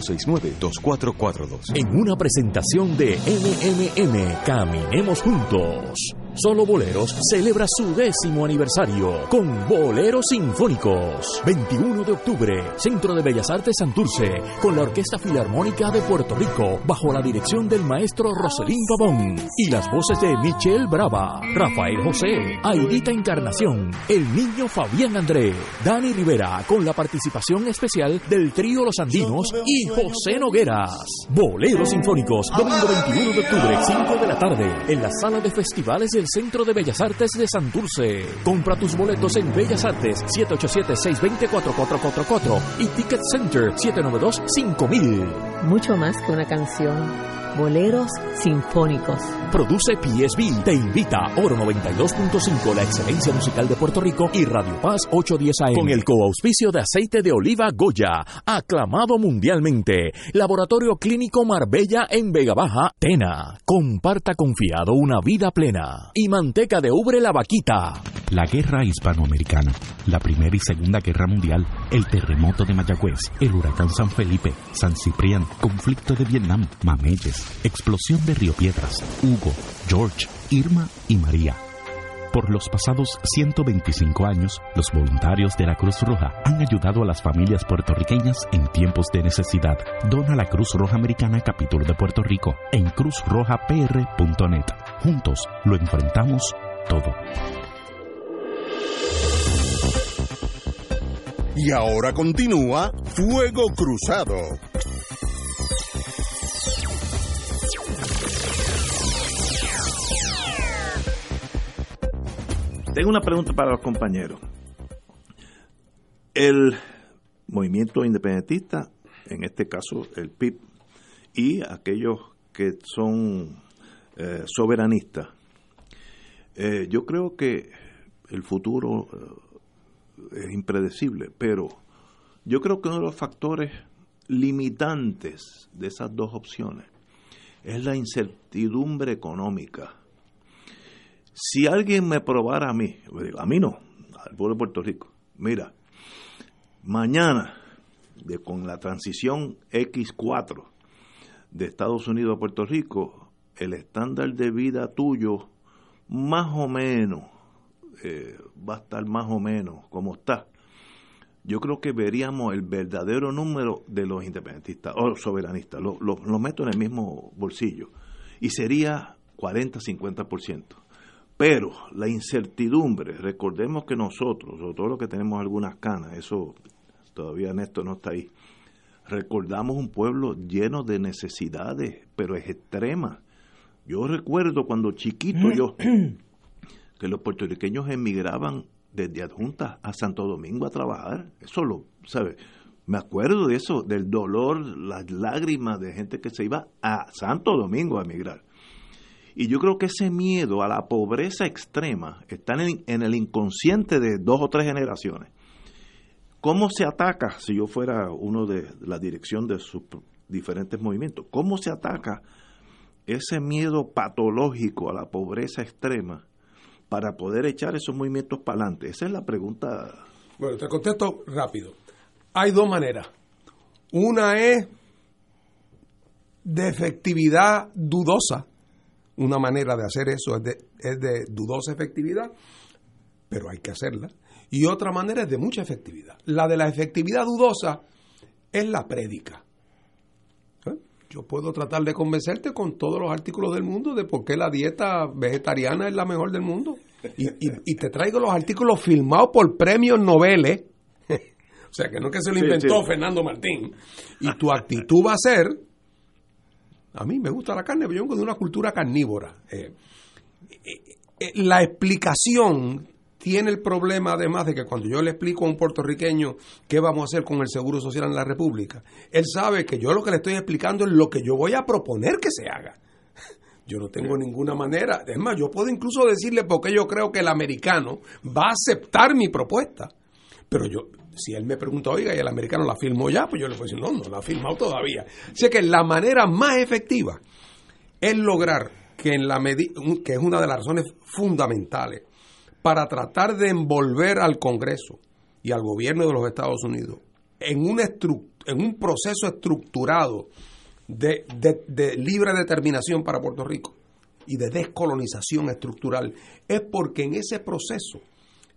269-2442. En una presentación de MMM, Caminemos Juntos. Solo Boleros celebra su décimo aniversario con Boleros Sinfónicos. 21 de octubre, Centro de Bellas Artes Santurce, con la Orquesta Filarmónica de Puerto Rico, bajo la dirección del maestro Roselín Pavón y las voces de Michelle Brava, Rafael José, Aidita Encarnación, el niño Fabián André, Dani Rivera, con la participación especial del trío Los Andinos y José Nogueras. Boleros Sinfónicos, domingo 21 de octubre, 5 de la tarde, en la sala de festivales del Centro de Bellas Artes de Santurce. Compra tus boletos en Bellas Artes 787-620-4444 y Ticket Center 792-5000. Mucho más que una canción. Boleros Sinfónicos. Produce PSB. Te invita Oro 92.5, la excelencia musical de Puerto Rico y Radio Paz 810 AM. Con el coauspicio de aceite de oliva Goya, aclamado mundialmente. Laboratorio Clínico Marbella en Vega Baja, Tena. Comparta confiado una vida plena. Y manteca de ubre la vaquita. La guerra hispanoamericana, la primera y segunda guerra mundial, el terremoto de Mayagüez, el huracán San Felipe, San Ciprián, conflicto de Vietnam, Mameyes, explosión de Río Piedras, Hugo, George, Irma y María. Por los pasados 125 años, los voluntarios de la Cruz Roja han ayudado a las familias puertorriqueñas en tiempos de necesidad. Dona la Cruz Roja Americana Capítulo de Puerto Rico en cruzrojapr.net. Juntos lo enfrentamos todo. Y ahora continúa Fuego Cruzado. Tengo una pregunta para los compañeros. El movimiento independentista, en este caso el PIB, y aquellos que son eh, soberanistas, eh, yo creo que el futuro eh, es impredecible, pero yo creo que uno de los factores limitantes de esas dos opciones es la incertidumbre económica. Si alguien me probara a mí, a mí no, al pueblo de Puerto Rico, mira, mañana, con la transición X4 de Estados Unidos a Puerto Rico, el estándar de vida tuyo, más o menos, eh, va a estar más o menos como está. Yo creo que veríamos el verdadero número de los independentistas o soberanistas, lo, lo, lo meto en el mismo bolsillo, y sería 40-50%. Pero la incertidumbre, recordemos que nosotros, sobre todo los que tenemos algunas canas, eso todavía Néstor no está ahí, recordamos un pueblo lleno de necesidades, pero es extrema. Yo recuerdo cuando chiquito yo, que los puertorriqueños emigraban desde adjuntas a Santo Domingo a trabajar. Eso lo, ¿sabes? Me acuerdo de eso, del dolor, las lágrimas de gente que se iba a Santo Domingo a emigrar. Y yo creo que ese miedo a la pobreza extrema está en, en, el inconsciente de dos o tres generaciones. ¿Cómo se ataca, si yo fuera uno de la dirección de sus diferentes movimientos, cómo se ataca ese miedo patológico a la pobreza extrema para poder echar esos movimientos para adelante? Esa es la pregunta. Bueno, te contesto rápido. Hay dos maneras. Una es de efectividad dudosa una manera de hacer eso es de, es de, dudosa efectividad, pero hay que hacerla. Y otra manera es de mucha efectividad. La de la efectividad dudosa es la prédica. ¿Eh? Yo puedo tratar de convencerte con todos los artículos del mundo de por qué la dieta vegetariana es la mejor del mundo. Y, y- y te traigo los artículos filmados por premios Nobel. <laughs> o sea, que no es que se lo Sí, inventó sí. Fernando Martín. Y tu actitud va a ser, a mí me gusta la carne, pero yo vengo de una cultura carnívora. Eh, eh, la explicación tiene el problema además de que cuando yo le explico a un puertorriqueño qué vamos a hacer con el Seguro Social en la República, él sabe que yo lo que le estoy explicando es lo que yo voy a proponer que se haga. Yo no tengo ninguna manera. Es más, yo puedo incluso decirle porque yo creo que el americano va a aceptar mi propuesta. Pero yo, si él me pregunta, oiga, y el americano la firmó ya, pues yo le puedo decir, no, no la ha firmado todavía. Así que la manera más efectiva es lograr que en la que es una de las razones fundamentales para tratar de envolver al Congreso y al gobierno de los Estados Unidos en un, estru- en un proceso estructurado de- de libre determinación para Puerto Rico y de descolonización estructural, es porque en ese proceso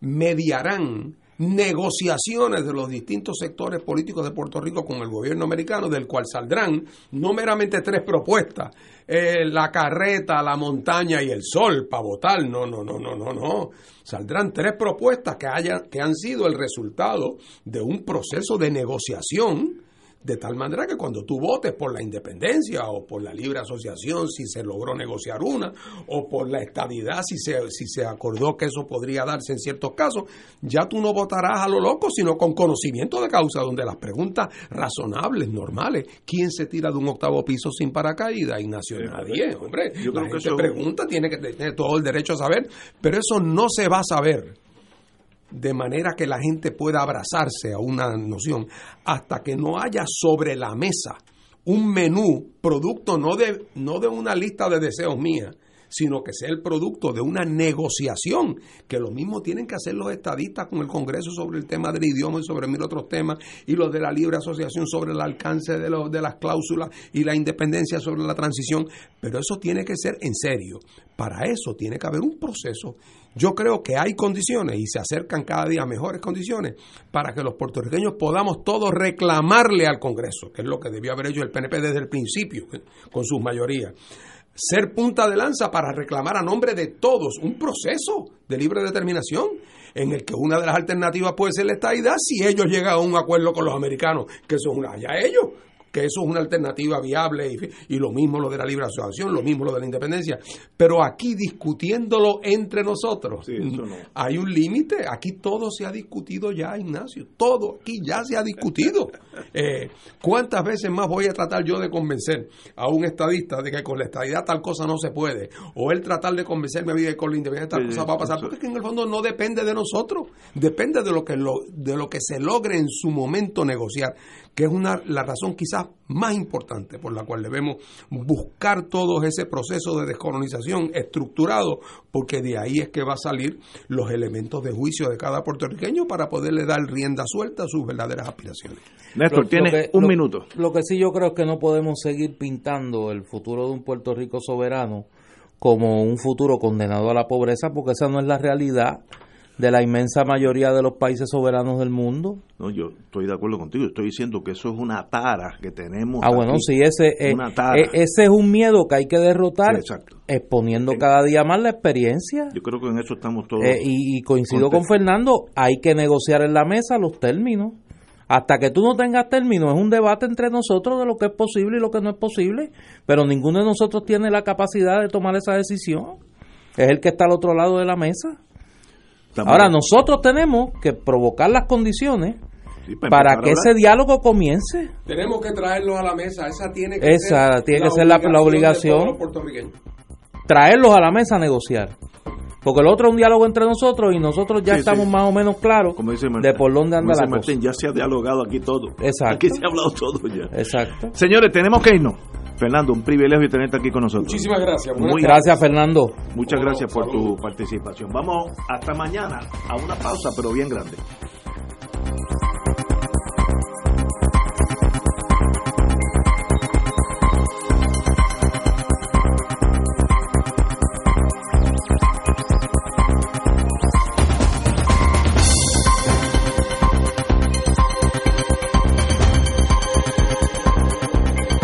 mediarán negociaciones de los distintos sectores políticos de Puerto Rico con el gobierno americano, del cual saldrán no meramente tres propuestas, eh, la carreta, la montaña y el sol para votar, no, no, no, no, no, no. Saldrán tres propuestas que, hayan, que han sido el resultado de un proceso de negociación de tal manera que cuando tú votes por la independencia o por la libre asociación, si se logró negociar una, o por la estadidad, si se, si se acordó que eso podría darse en ciertos casos, ya tú no votarás a lo loco, sino con conocimiento de causa, donde las preguntas razonables, normales, ¿quién se tira de un octavo piso sin paracaídas? Ignacio, nadie, hombre. Yo la creo que gente eso- pregunta, tiene que tener todo el derecho a saber, pero eso no se va a saber de manera que la gente pueda abrazarse a una noción hasta que no haya sobre la mesa un menú producto no de no de una lista de deseos mía sino que sea el producto de una negociación, que lo mismo tienen que hacer los estadistas con el Congreso sobre el tema del idioma y sobre mil otros temas, y los de la libre asociación sobre el alcance de, los, de las cláusulas y la independencia sobre la transición, pero eso tiene que ser en serio. Para eso tiene que haber un proceso. Yo creo que hay condiciones y se acercan cada día mejores condiciones para que los puertorriqueños podamos todos reclamarle al Congreso, que es lo que debió haber hecho el PNP desde el principio, con sus mayorías ser punta de lanza para reclamar a nombre de todos un proceso de libre determinación en el que una de las alternativas puede ser la estadidad si ellos llegan a un acuerdo con los americanos, que eso es una, ya ellos, que eso es una alternativa viable y, y lo mismo lo de la libre asociación, lo mismo lo de la independencia, pero aquí discutiéndolo entre nosotros, hay un límite, aquí todo se ha discutido ya, Ignacio, todo aquí ya se ha discutido. <laughs> Eh, ¿Cuántas veces más voy a tratar yo de convencer a un estadista de que con la estadidad tal cosa no se puede? O él tratar de convencerme a mí de que con la independencia tal Sí, cosa va a pasar, porque es que en el fondo no depende de nosotros, depende de lo que, lo, de lo que se logre en su momento negociar, que es una, la razón quizás más importante por la cual debemos buscar todo ese proceso de descolonización estructurado, porque de ahí es que va a salir los elementos de juicio de cada puertorriqueño para poderle dar rienda suelta a sus verdaderas aspiraciones. Néstor, que- un lo- minuto. Lo que sí yo creo es que no podemos seguir pintando el futuro de un Puerto Rico soberano como un futuro condenado a la pobreza, porque esa no es la realidad de la inmensa mayoría de los países soberanos del mundo. No, yo estoy de acuerdo contigo. Estoy diciendo que eso es una tara que tenemos. Ah, bueno, sí, ese, eh, Una tara. eh, ese es un miedo que hay que derrotar, Sí, exponiendo cada día más la experiencia. Yo creo que en eso estamos todos. Eh, y, y coincido con. Fernando, hay que negociar en la mesa los términos. Hasta que tú no tengas términos, es un debate entre nosotros de lo que es posible y lo que no es posible, pero ninguno de nosotros tiene la capacidad de tomar esa decisión. Es el que está al otro lado de la mesa. Estamos- Ahora, nosotros tenemos que provocar las condiciones Sí, para que ese diálogo comience. Tenemos que traerlos a la mesa, esa tiene que Esa ser, tiene que ser la- la obligación. de todos los puertorriqueños. Traerlos a la mesa a negociar. Porque el otro es un diálogo entre nosotros y nosotros ya Sí, estamos sí. más o menos claros Como dice Martín, de por dónde anda como dice la cosa. Martín, ya se ha dialogado aquí todo. Exacto. Aquí se ha hablado todo ya. Exacto. Señores, tenemos que irnos. Fernando, un privilegio tenerte aquí con nosotros. Muchísimas gracias. Muy Gracias, Fernando. Muchas Bueno, gracias por saludos. tu participación. Vamos hasta mañana a una pausa, pero bien grande.